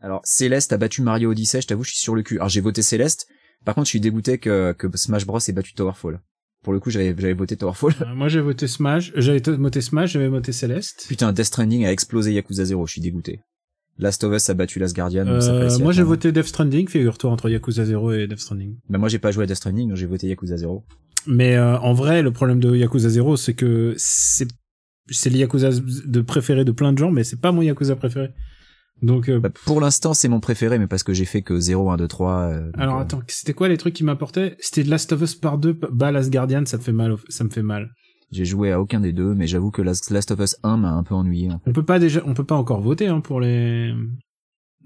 Alors Céleste a battu Mario Odyssey, je t'avoue, je suis sur le cul. Alors j'ai voté Céleste. Par contre, je suis dégoûté que, que Smash Bros ait battu Towerfall. Pour le coup, j'avais j'avais voté Towerfall. Euh, moi j'ai voté Smash, j'avais voté Smash, j'avais voté Céleste. Putain, Death Stranding a explosé Yakuza 0, je suis dégoûté. Last of Us a battu Last Guardian. donc ça Euh, moi j'ai voté Death Stranding, figure-toi entre Yakuza 0 et Death Stranding. Bah moi j'ai pas joué à Death Stranding, donc j'ai voté Yakuza 0. Mais euh, en vrai, le problème de Yakuza 0, c'est que c'est c'est le Yakuza de préféré de plein de gens, mais c'est pas mon Yakuza préféré. Donc euh, Bah, pour l'instant, c'est mon préféré, mais parce que j'ai fait que 0, 1, 2, 3. euh, donc, alors euh, attends, c'était quoi les trucs qui m'apportaient C'était Last of Us Part 2, bah Last Guardian, ça me fait mal, ça me fait mal. J'ai joué à aucun des deux, mais j'avoue que Last, Last of Us 1 m'a un peu ennuyé. en fait. On peut pas déjà, on peut pas encore voter hein, pour les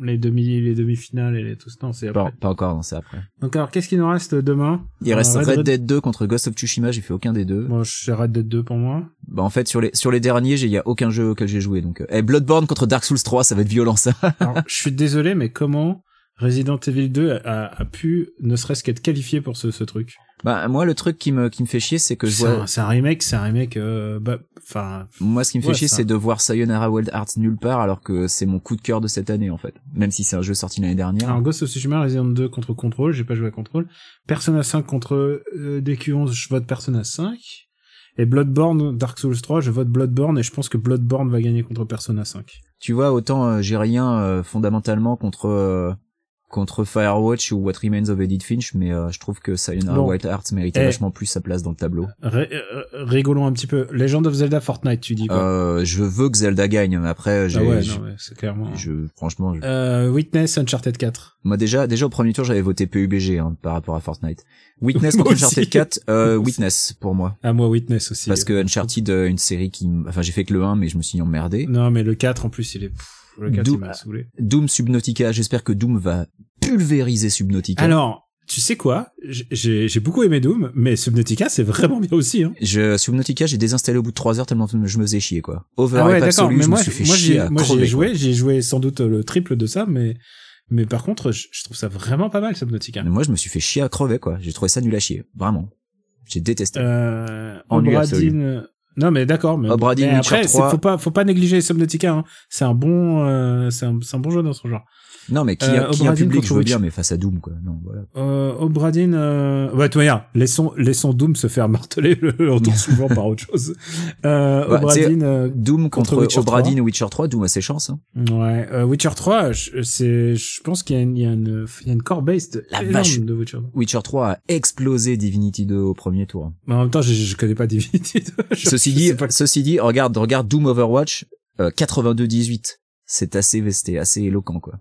les demi les demi-finales et les tout ça. Non, c'est Pas, après. pas encore, non, c'est après. Donc alors qu'est-ce qui nous reste demain? Il reste Euh, Red, Dead 2 contre Ghost of Tsushima, j'ai fait aucun des deux. Moi, je Red Dead 2 pour moi. Bah en fait sur les sur les derniers, j'ai- il y a aucun jeu auquel j'ai joué donc. Euh, eh, Bloodborne contre Dark Souls 3, ça va être violent ça. Alors, je suis désolé, mais comment Resident Evil 2 a, a pu ne serait-ce qu'être qualifié pour ce, ce truc? Bah moi le truc qui me qui me fait chier, c'est que je C'est vois un, c'est un remake, c'est un remake. euh, bah, enfin, moi ce qui me fait chier c'est de voir Sayonara Wild Hearts nulle part alors que c'est mon coup de cœur de cette année en fait. Même si c'est un jeu sorti l'année dernière. alors Ghost of Tsushima, Resident 2 contre Control, j'ai pas joué à Control. Persona 5 contre euh, DQ11, je vote Persona 5. Et Bloodborne, Dark Souls 3, je vote Bloodborne et je pense que Bloodborne va gagner contre Persona 5. Tu vois, autant euh, j'ai rien euh, fondamentalement contre euh, contre Firewatch ou What Remains of Edith Finch, mais euh, je trouve que Sayonara Bon. Wild Hearts méritait Eh. vachement plus sa place dans le tableau. Ré- euh, rigolons un petit peu. Legend of Zelda Fortnite, tu dis quoi Euh, je veux que Zelda gagne, mais après j'ai Ah ouais, c'est clairement. je, franchement, je- Euh, Witness, Uncharted 4. moi déjà déjà au premier tour j'avais voté PUBG hein, par rapport à Fortnite. Witness contre. Uncharted 4, euh. Witness pour moi. Ah, moi, Witness aussi. Parce que Uncharted, euh, une série qui, enfin j'ai fait que le 1, mais je me suis emmerdé. Non, mais le 4, en plus, il est... pff, le 4, D'où- il m'a saoulé. Doom Subnautica, j'espère que Doom va pulvériser Subnautica. Alors, tu sais quoi? J'ai- J'ai j'ai beaucoup aimé Doom, mais Subnautica, c'est vraiment bien aussi. Hein. Je, Subnautica, j'ai désinstallé au bout de 3 heures tellement je me faisais chier, quoi. Over Ah ouais, d'accord. Mais je moi, me suis fait moi, chier j'ai moi, j'y ai crever, joué. J'ai joué sans doute le triple de ça, mais mais par contre, je, je trouve ça vraiment pas mal Subnautica. Mais moi, je me suis fait chier à crever, quoi. J'ai trouvé ça nul à chier. Vraiment. J'ai détesté. Euh, Ennui Non, mais d'accord. Mais, Witcher après, c'est- 3. faut pas, faut pas négliger Subnautica. Hein. C'est un bon, euh, c'est un, c'est un bon jeu dans son genre. Non, mais qui, euh, a, qui a Obra un public, je veux bien, mais face à Doom, quoi. Non, voilà. Euh, Obradin, euh... ouais, tu vois, regarde, laissons, laissons Doom se faire marteler le retour souvent par autre chose. Euh, Bah, Obradin, euh, Doom contre, Contre Witcher Obra 3. Dinn ou Witcher 3, Doom a ses chances, hein. ouais, euh, Witcher 3, je- c'est, je pense qu'il y a une, il y a une, il y a une core base de, La vache. de Witcher 2. Witcher 3 a explosé Divinity 2 au premier tour. Mais en même temps, je, je connais pas Divinity 2. Je- Ceci je dit, pas- ceci dit, regarde, regarde Doom Overwatch, euh, 82-18. C'est assez, c'était assez éloquent, quoi.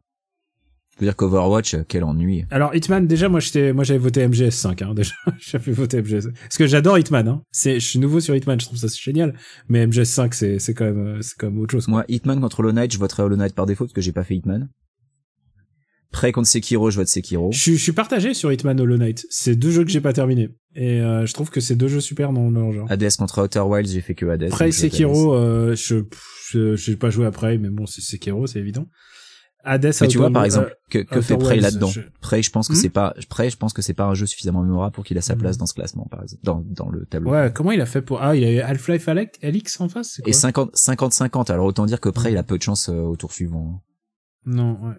Dire qu'Overwatch, quel ennui. Alors, Hitman, déjà, moi, j'étais, moi, j'avais voté MGS5, hein, déjà. j'avais voté MGS. Parce que j'adore Hitman, hein. C'est, je suis nouveau sur Hitman, je trouve ça génial. Mais MGS5, c'est, c'est quand même, c'est quand même autre chose. quoi. Moi, Hitman contre Hollow Knight, je voterai Hollow Knight par défaut parce que j'ai pas fait Hitman. Prêt contre Sekiro, je vote Sekiro. Je, suis- je suis partagé sur Hitman Hollow Knight. C'est deux jeux que j'ai pas terminés. Et euh, je trouve que c'est deux jeux super dans leur genre. Hades contre Outer Wilds, j'ai fait que Hades. Prey. Sekiro, euh, je, je, j'ai pas joué après, mais bon, c'est Sekiro, c'est évident. Hades, Mais tu vois, par exemple, que, que Outer fait Prey là-dedans je- Prey, je pense que Hmm c'est pas, Prey, je pense que c'est pas un jeu suffisamment mémorable pour qu'il a sa Hmm. place dans ce classement, par exemple, dans, dans le tableau. Ouais, comment il a fait pour... Ah, il y a Half-Life Alex, Alix en face, quoi Et 50, 50-50. Alors autant dire que Prey, il a peu de chance euh, au tour suivant. Non, ouais.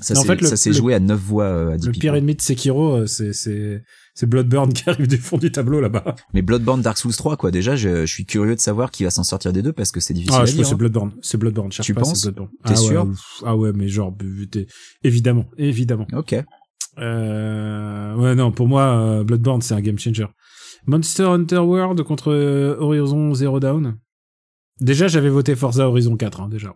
Ça Mais en s'est fait, s'est joué à 9 voix euh, à 10 Le pire ennemi de Sekiro, euh, c'est, c'est, c'est Bloodburn qui arrive du fond du tableau là-bas. Mais Bloodborne Dark Souls 3, quoi. Déjà, je, je suis curieux de savoir qui va s'en sortir des deux parce que c'est difficile Ah, à je dire. que c'est hein. Bloodborne. C'est Bloodborne. Cherche Tu pas, penses Bloodborne. T'es ah, sûr ouais. Ah ouais, mais genre, évidemment, évidemment. Ok. Euh, ouais, non, pour moi, euh, Bloodborne, c'est un game changer. Monster Hunter World contre euh, Horizon Zero Dawn. Déjà, j'avais voté Forza Horizon 4, hein, déjà.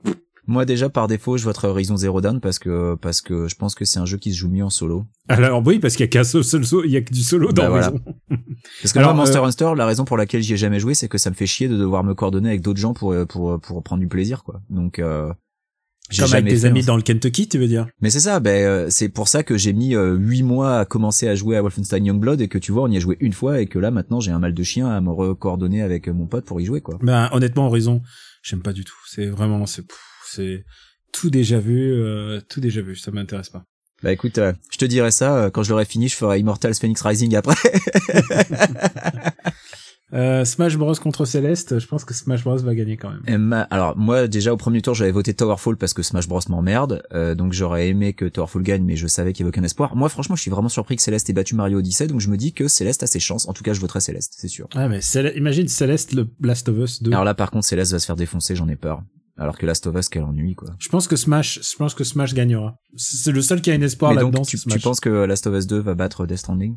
Moi, déjà, par défaut, je voterai Horizon Zero Dawn parce que, parce que je pense que c'est un jeu qui se joue mieux en solo. Alors, oui, parce qu'il y a qu'un seul, saut- il y a que du solo dans Bah, voilà. Horizon. Parce que Alors, moi, Monster euh, Hunter, la raison pour laquelle j'y ai jamais joué, c'est que ça me fait chier de devoir me coordonner avec d'autres gens pour, pour, pour prendre du plaisir, quoi. Donc, euh, Comme avec tes amis en fait. dans le Kentucky, tu veux dire? Mais c'est ça, ben, euh, c'est pour ça que j'ai mis euh, huit mois à commencer à jouer à Wolfenstein Youngblood et que tu vois, on y a joué une fois et que là, maintenant, j'ai un mal de chien à me recoordonner avec euh, mon pote pour y jouer, quoi. Ben, honnêtement, Horizon, j'aime pas du tout. C'est vraiment, c'est, c'est tout déjà vu, euh, tout déjà vu. Ça m'intéresse pas. Bah écoute, euh, je te dirai ça, euh, quand je l'aurai fini, je ferai Immortals Phoenix Rising après. Euh, Smash Bros contre Céleste, je pense que Smash Bros va gagner quand même. Ma- Alors moi déjà au premier tour j'avais voté Towerfall parce que Smash Bros m'emmerde, euh, donc j'aurais aimé que Towerfall gagne, mais je savais qu'il y avait aucun espoir. Moi franchement je suis vraiment surpris que Céleste ait battu Mario Odyssey, donc je me dis que Céleste a ses chances. En tout cas je voterai Céleste, c'est sûr. Ah mais Céleste- imagine Céleste le Last of Us 2. Alors là par contre Céleste va se faire défoncer, j'en ai peur. Alors que Last of Us quel ennui quoi. Je pense que Smash, je pense que Smash gagnera. C'est le seul qui a un espoir là-dedans. tu, tu penses que Last of Us 2 va battre Death Stranding?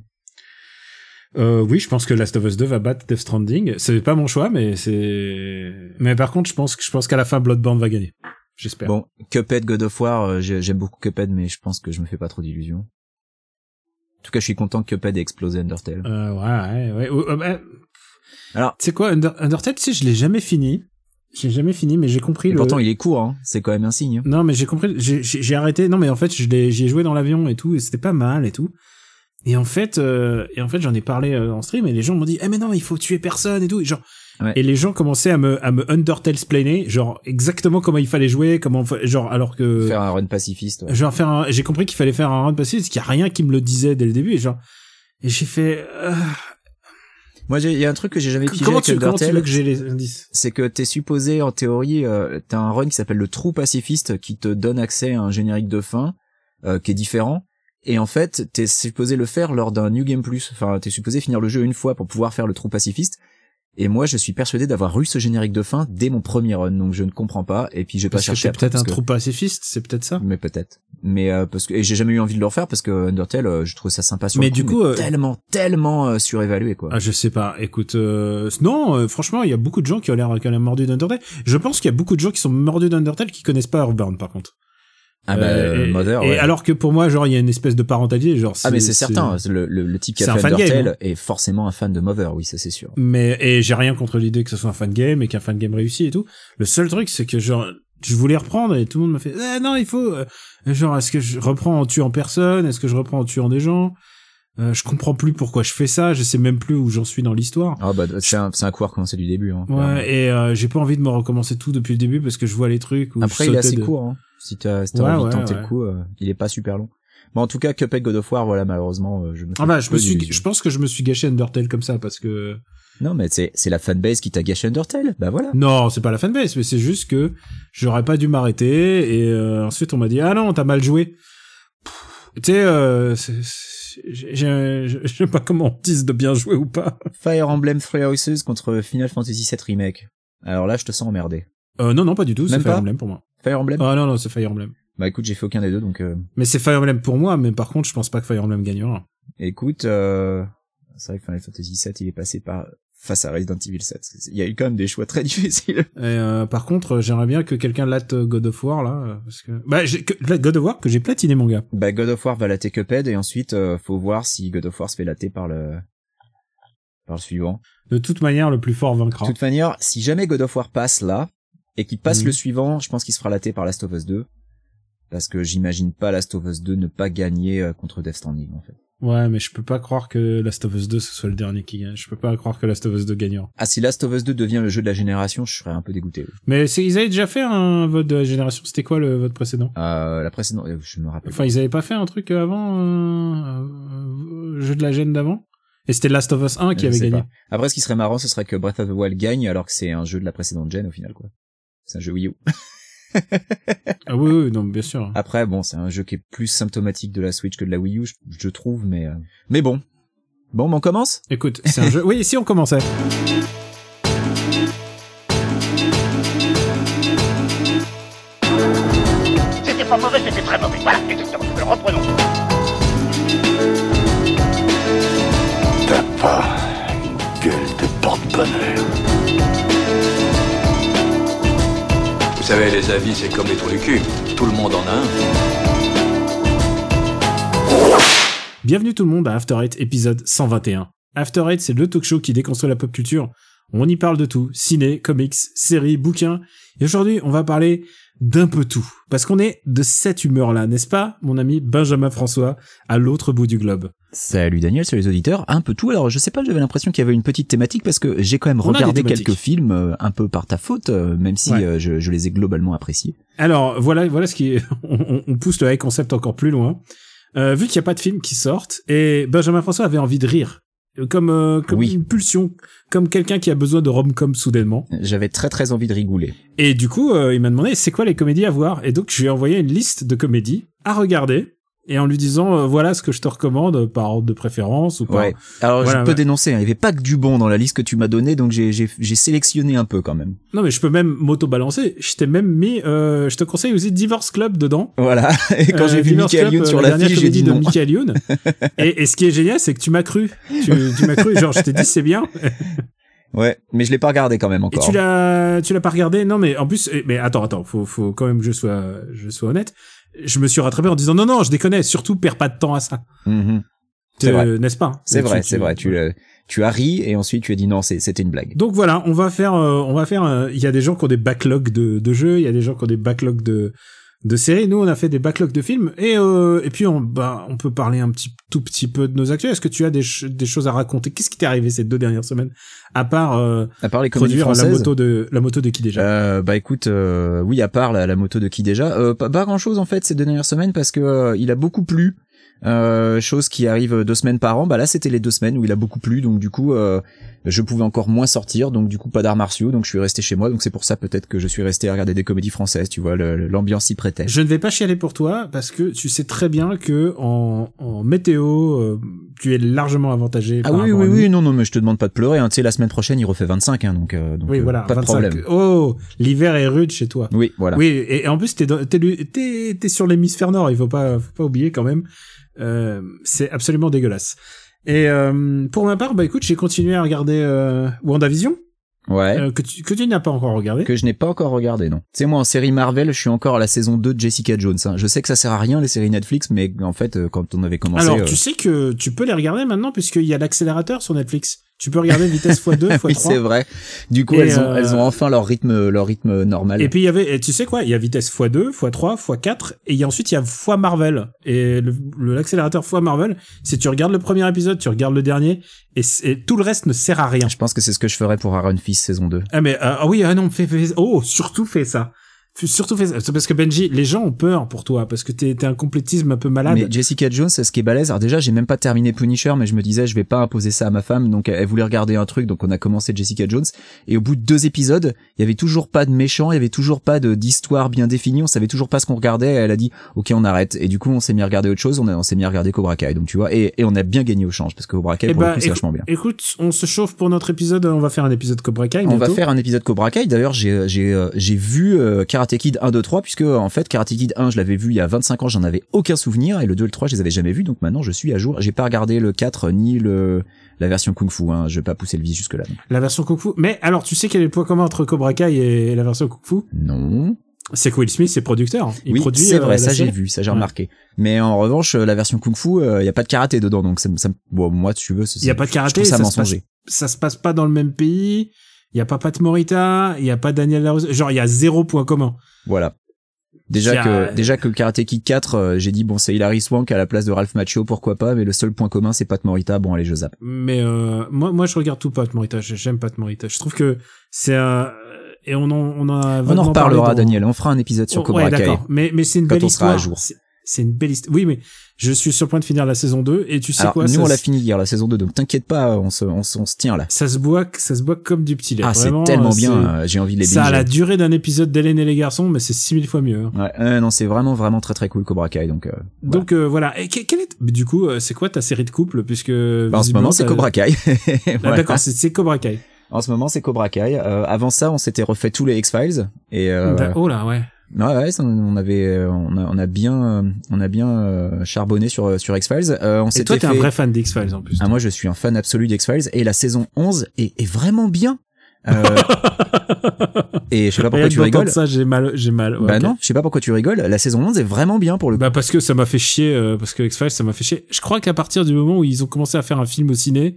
Euh, oui, je pense que Last of Us 2 va battre Death Stranding. C'est pas mon choix, mais c'est. Mais par contre, je pense que je pense qu'à la fin Bloodborne va gagner. J'espère. Bon, Cuphead, God of War, euh, j'ai- j'aime beaucoup Cuphead, mais je pense que je me fais pas trop d'illusions. En tout cas, je suis content que Cuphead ait explosé Undertale. Euh, ouais, ouais, ouais. Euh, euh, Alors- tu sais quoi, Under- Undertale, tu sais, je l'ai jamais fini. J'ai jamais fini, mais j'ai compris Et le. pourtant, il est court, hein. C'est quand même un signe. hein. Non, mais j'ai compris. J'ai arrêté. Non, mais en fait, j'y ai joué dans l'avion et tout, et c'était pas mal et tout. Et en fait, euh, et en fait, j'en ai parlé euh, en stream et les gens m'ont dit, eh mais non, il faut tuer personne et tout. Et genre, Ouais. et les gens commençaient à me, à me Undertale splainer, genre exactement comment il fallait jouer, comment, genre alors que, Faire un run pacifiste. ouais. genre faire un, j'ai compris qu'il fallait faire un passé, parce qu'il y a rien qui me le disait dès le début et genre, et j'ai fait, euh, Moi, il y a un truc que j'ai jamais pigé comment avec tu, comment tu Undertale. veux que j'ai les indices? c'est que t'es supposé, en théorie, euh, t'as un run qui s'appelle le trou pacifiste qui te donne accès à un générique de fin euh, qui est différent. Et en fait, t'es supposé le faire lors d'un New Game Plus. Enfin, t'es supposé finir le jeu une fois pour pouvoir faire le trou pacifiste. Et moi, je suis persuadé d'avoir eu ce générique de fin dès mon premier run, donc je ne comprends pas. Et puis j'ai pas Parce que cherché c'est après, peut-être parce un que- trou pacifiste, c'est peut-être ça. Mais peut-être. Mais euh, parce que et j'ai jamais eu envie de le refaire parce que Undertale, euh, je trouve ça sympa sur Mais le du coup, euh, tellement, tellement euh, surévalué quoi. Ah, je sais pas. Écoute, euh, non, euh, franchement, il y a beaucoup de gens qui ont l'air qui ont l'air mordus d'Undertale. Je pense qu'il y a beaucoup de gens qui sont mordus d'Undertale qui connaissent pas Earthbound, par contre. Ah bah Euh, et, Mother. et ouais. alors que pour moi, genre, il y a une espèce de parentalité, genre. ah mais c'est certain, le, le, le type qui a fait Undertale hein. est forcément un fan de Mother, oui ça c'est sûr. Mais et j'ai rien contre l'idée que ce soit un fan game et qu'un fan game réussi et tout. Le seul truc, c'est que genre, je voulais reprendre et tout le monde m'a fait, ah, non, il faut, euh, genre, est-ce que je reprends en tuant personne, est-ce que je reprends en tuant des gens? Euh, je comprends plus pourquoi je fais ça, je sais même plus où j'en suis dans l'histoire. Ah bah c'est un, un coup à recommencer du début. Hein. Ouais, et euh, j'ai pas envie de me recommencer tout depuis le début parce que je vois les trucs où Après je il est assez de- court, hein. Si t'as si t'as Ouais, envie de ouais, tenter ouais. le coup, euh, il est pas super long. Bon en tout cas Cuphead God of War, voilà malheureusement euh, je me. Ah bah je me suis, je pense que je me suis gâché Undertale comme ça parce que Non mais c'est c'est la fanbase qui t'a gâché Undertale, bah voilà. non c'est pas la fanbase mais c'est juste que j'aurais pas dû m'arrêter et euh, ensuite on m'a dit ah non t'as mal joué. Tu sais euh, je sais pas comment on dise de bien jouer ou pas. Fire Emblem Three Houses contre Final Fantasy VII Remake. Alors là je te sens emmerdé. Euh, non non pas du tout c'est Fire pas Emblem pour moi. Fire Emblem. Ah non non c'est Fire Emblem. Bah écoute j'ai fait aucun des deux donc. euh, Mais c'est Fire Emblem pour moi mais par contre je pense pas que Fire Emblem gagnera. Écoute, euh, c'est vrai que Final Fantasy VII, il est passé par face à Resident Evil 7. Il y a eu quand même des choix très difficiles. Et euh, par contre, euh, j'aimerais bien que quelqu'un latte euh, God of War là, euh, parce que bah que- God of War que j'ai platiné mon gars. bah, God of War va latter Cuphead et ensuite, faut voir si God of War se fait latter par le par le suivant. De toute manière, le plus fort vaincra. De toute manière, si jamais God of War passe là et qu'il passe Mhm. le suivant, je pense qu'il se fera latter par Last of Us 2 parce que j'imagine pas Last of Us 2 ne pas gagner euh, contre Death Stranding en fait. Ouais, mais je peux pas croire que Last of Us 2 ce soit le dernier qui gagne. Je peux pas croire que Last of Us 2 gagnera. Ah si Last of Us 2 devient le jeu de la génération, je serais un peu dégoûté. oui. Mais ils avaient déjà fait un vote de la génération. C'était quoi le vote précédent? Euh, la précédente, euh, je me rappelle. Enfin, ils avaient pas fait un truc avant euh, euh, jeu de la gêne d'avant? Et c'était Last of Us 1 qui Je avait gagné. pas. Après, ce qui serait marrant, ce serait que Breath of the Wild gagne alors que c'est un jeu de la précédente gen au final, quoi. C'est un jeu Wii U. Ah oui, oui, non, bien sûr. Après, bon, c'est un jeu qui est plus symptomatique de la Switch que de la Wii U, je, je trouve, mais euh, mais bon. Bon, mais on commence? Écoute, c'est un jeu. Oui, si on commençait. C'était pas mauvais, c'était très mauvais. Voilà, exactement. Reprenons. T'as pas une gueule de porte-bonheur. Vous savez, les avis, c'est comme les trous du cul. Tout le monde en a un. Bienvenue tout le monde à After Eight épisode 121. After Eight, c'est le talk show qui déconstruit la pop culture. On y parle de tout, ciné, comics, séries, bouquins. Et aujourd'hui, on va parler d'un peu tout. Parce qu'on est de cette humeur-là, n'est-ce pas, mon ami Benjamin François, à l'autre bout du globe Salut Daniel, salut les auditeurs. Un peu tout. Alors, je sais pas, j'avais l'impression qu'il y avait une petite thématique parce que j'ai quand même On regardé quelques films euh, un peu par ta faute, euh, même si Ouais. euh, je, je les ai globalement appréciés. Alors, voilà, voilà ce qui est... on, pousse le high concept encore plus loin. Vu qu'il n'y a pas de film qui sortent, et Benjamin François avait envie de rire. Comme, euh, comme Oui. une pulsion, comme quelqu'un qui a besoin de rom-com soudainement. J'avais très très envie de rigoler. Et du coup, euh, il m'a demandé c'est quoi les comédies à voir? Et donc, je lui ai envoyé une liste de comédies à regarder. Et en lui disant, euh, voilà ce que je te recommande par ordre de préférence ou par... Ouais. Alors Voilà, je peux ouais. dénoncer, hein, il y avait pas que du bon dans la liste que tu m'as donnée, donc j'ai sélectionné un peu quand même. Non, mais je peux même m'auto-balancer. Je t'ai même mis, euh, je te conseille aussi Divorce Club dedans. Voilà. Et quand Euh, j'ai vu Michael Youn euh, sur la la fiche, j'ai dit de non. Michael Youn. et, et ce qui est génial, c'est que tu m'as cru. Tu, tu m'as cru. Genre, je t'ai dit c'est bien. Ouais, mais je l'ai pas regardé quand même Et encore. tu l'as, tu l'as pas regardé? Non, mais en plus, eh, mais attends, attends, faut, faut quand même que je sois, je sois honnête. Je me suis rattrapé en disant non, non, je déconne. Surtout, perds pas de temps à ça. Mhm. C'est vrai. N'est-ce pas? C'est vrai, c'est vrai. Tu tu as ri et ensuite tu as dit non, c'est- c'était une blague. Donc voilà, on va faire, euh, on va faire. euh, Il y a des gens qui ont des backlogs de, de jeux, il y a des gens qui ont des backlogs de de séries. Nous, on a fait des backlogs de films et euh, et puis on bah on peut parler un petit tout petit peu de nos actus. Est-ce que tu as des ch- des choses à raconter? Qu'est-ce qui t'est arrivé ces deux dernières semaines? À part euh, À part les produire la moto de la moto de qui déjà? Euh, bah écoute, euh, oui, à part la, la moto de qui déjà, euh, pas, pas grand chose en fait ces deux dernières semaines parce que euh, il a beaucoup plu. Euh, chose qui arrive deux semaines par an. Bah là, c'était les deux semaines où il a beaucoup plu, donc du coup, euh, je pouvais encore moins sortir, donc du coup pas d'arts martiaux, donc je suis resté chez moi. Donc c'est pour ça peut-être que je suis resté à regarder des comédies françaises. Tu vois, l'ambiance s'y prêtait. Je ne vais pas chialer pour toi parce que tu sais très bien que en, en météo, euh, tu es largement avantagé. Ah par oui, oui, oui, non, non, mais je te demande pas de pleurer. Hein. Tu sais, la semaine prochaine, il refait 25, hein, donc, euh, donc Oui, euh, voilà. pas de 25. problème. Oh, l'hiver est rude chez toi. Oui, voilà. Oui, et, et en plus t'es lu- t'es t'es sur l'hémisphère nord, il faut pas faut pas oublier quand même. Euh, c'est absolument dégueulasse. Et euh, pour ma part, bah écoute, j'ai continué à regarder euh, WandaVision Ouais. euh, que tu que tu n'as pas encore regardé. que je n'ai pas encore regardé, non. Tu sais, moi, en série Marvel, je suis encore à la saison 2 de Jessica Jones. hein. Je sais que ça sert à rien, les séries Netflix, mais en fait, euh, quand on avait commencé... Alors, euh, tu sais que tu peux les regarder maintenant puisqu'il y a l'accélérateur sur Netflix. Tu peux regarder vitesse x2, x3. oui, c'est vrai. Du coup, elles, ont, euh, elles ont enfin leur rythme, leur rythme normal. Et puis il y avait, et tu sais quoi, il y a vitesse x2, x3, x4, et il y a ensuite il y a x Marvel. Et le- le- l'accélérateur x Marvel, c'est tu regardes le premier épisode, tu regardes le dernier, et, tout le reste ne sert à rien. Je pense que c'est ce que je ferais pour Iron Fist saison 2. Ah mais euh, ah oui, ah non, fais, fais, oh, surtout fais ça. Surtout fais ça. Parce que Benji, les gens ont peur pour toi, parce que t'es t'es un complétisme un peu malade. Mais Jessica Jones, c'est ce qui est balèze. Alors déjà, j'ai même pas terminé Punisher, mais je me disais, je vais pas imposer ça à ma femme. Donc, elle voulait regarder un truc, donc on a commencé Jessica Jones. Et au bout de deux épisodes, il y avait toujours pas de méchant, il y avait toujours pas de d'histoire bien définie. On savait toujours pas ce qu'on regardait. Elle a dit, ok, on arrête. Et du coup, on s'est mis à regarder autre chose. On, a- on s'est mis à regarder Cobra Kai. Donc tu vois, et, et on a bien gagné au change parce que Cobra Kai, Eh pour ben, le coup, c'est écou- vachement bien. Écoute, on se chauffe pour notre épisode. On va faire un épisode Cobra Kai. On va faire un épisode Cobra Kai. D'ailleurs, j'ai j'ai euh, j'ai vu euh, Karate Kid 1 2 3 puisque en fait Karate Kid 1, je l'avais vu il y a 25 ans, j'en avais aucun souvenir et le 2 et le 3, je les avais jamais vus. Donc maintenant, je suis à jour. J'ai pas regardé le 4 ni le la version Kung Fu hein, je vais pas pousser le vice jusque là. la version Kung Fu. Mais alors, tu sais quel est le point commun entre Cobra Kai et la version Kung Fu? Non. C'est que Will Smith, c'est producteur. Il oui, produit. c'est euh, vrai, ça j'ai vu, ça j'ai Ouais. remarqué. Mais en revanche, euh, la version Kung Fu, il y a pas de karaté dedans donc ça, ça bon moi tu veux, c'est- Il y a pas de karaté. ça ça, se passe, ça se passe pas dans le même pays. Il y a pas Pat Morita. Il y a pas Daniel Larusso. Genre, il y a zéro point commun. Voilà. Déjà que déjà que Karate Kid 4, euh, j'ai dit bon c'est Hilary Swank à la place de Ralph Macchio, pourquoi pas, mais le seul point commun c'est Pat Morita, bon allez je zappe. Mais euh, moi, moi, je regarde tout Pat Morita. J'aime Pat Morita. Je trouve que c'est un et on en on en a On en reparlera, dans- Daniel. On fera un épisode sur Oh, Cobra ouais, Kai. Mais mais c'est une Quand belle on sera à histoire. jour. C'est- une belle histoire. Oui, mais je suis sur le point de finir la saison 2 et tu sais Alors, quoi nous, on l'a fini hier, la saison 2, donc t'inquiète pas, on se, on, se- on se tient là. ça se boit, ça se boit comme du petit lait. Ah, c'est tellement euh, bien, euh, j'ai envie de les Ça a la durée d'un épisode d'Hélène et les garçons, mais c'est 6000 fois mieux. hein. Ouais, euh, non, c'est vraiment, vraiment très, très cool, Cobra Kai, donc, euh, Donc euh, voilà. Et que- quelle est du coup, euh, c'est quoi ta série de couple puisque bah, en ce moment, c'est Cobra Kai. Ah, Voilà. D'accord, c'est Cobra Kai. En ce moment, c'est Cobra Kai. Euh, avant ça, on s'était refait tous les X-Files. Et, euh, Da- Oh là, ouais. Ouais, ouais, ça, on avait, euh, on a, on a bien, on a bien euh, charbonné sur, sur X-Files. Euh, on Et toi, t'es fait... un vrai fan d'X-Files en plus. Ah, moi, je suis un fan absolu d'X-Files. Et la saison 11 est, est vraiment bien. Euh, et je sais pas pourquoi tu rigoles. ça, j'ai mal, j'ai mal. Ouais, bah non, je sais pas pourquoi tu rigoles. La saison 11 est vraiment bien pour le. Bah parce que ça m'a fait chier, euh, parce que X-Files, ça m'a fait chier. Je crois qu'à partir du moment où ils ont commencé à faire un film au ciné,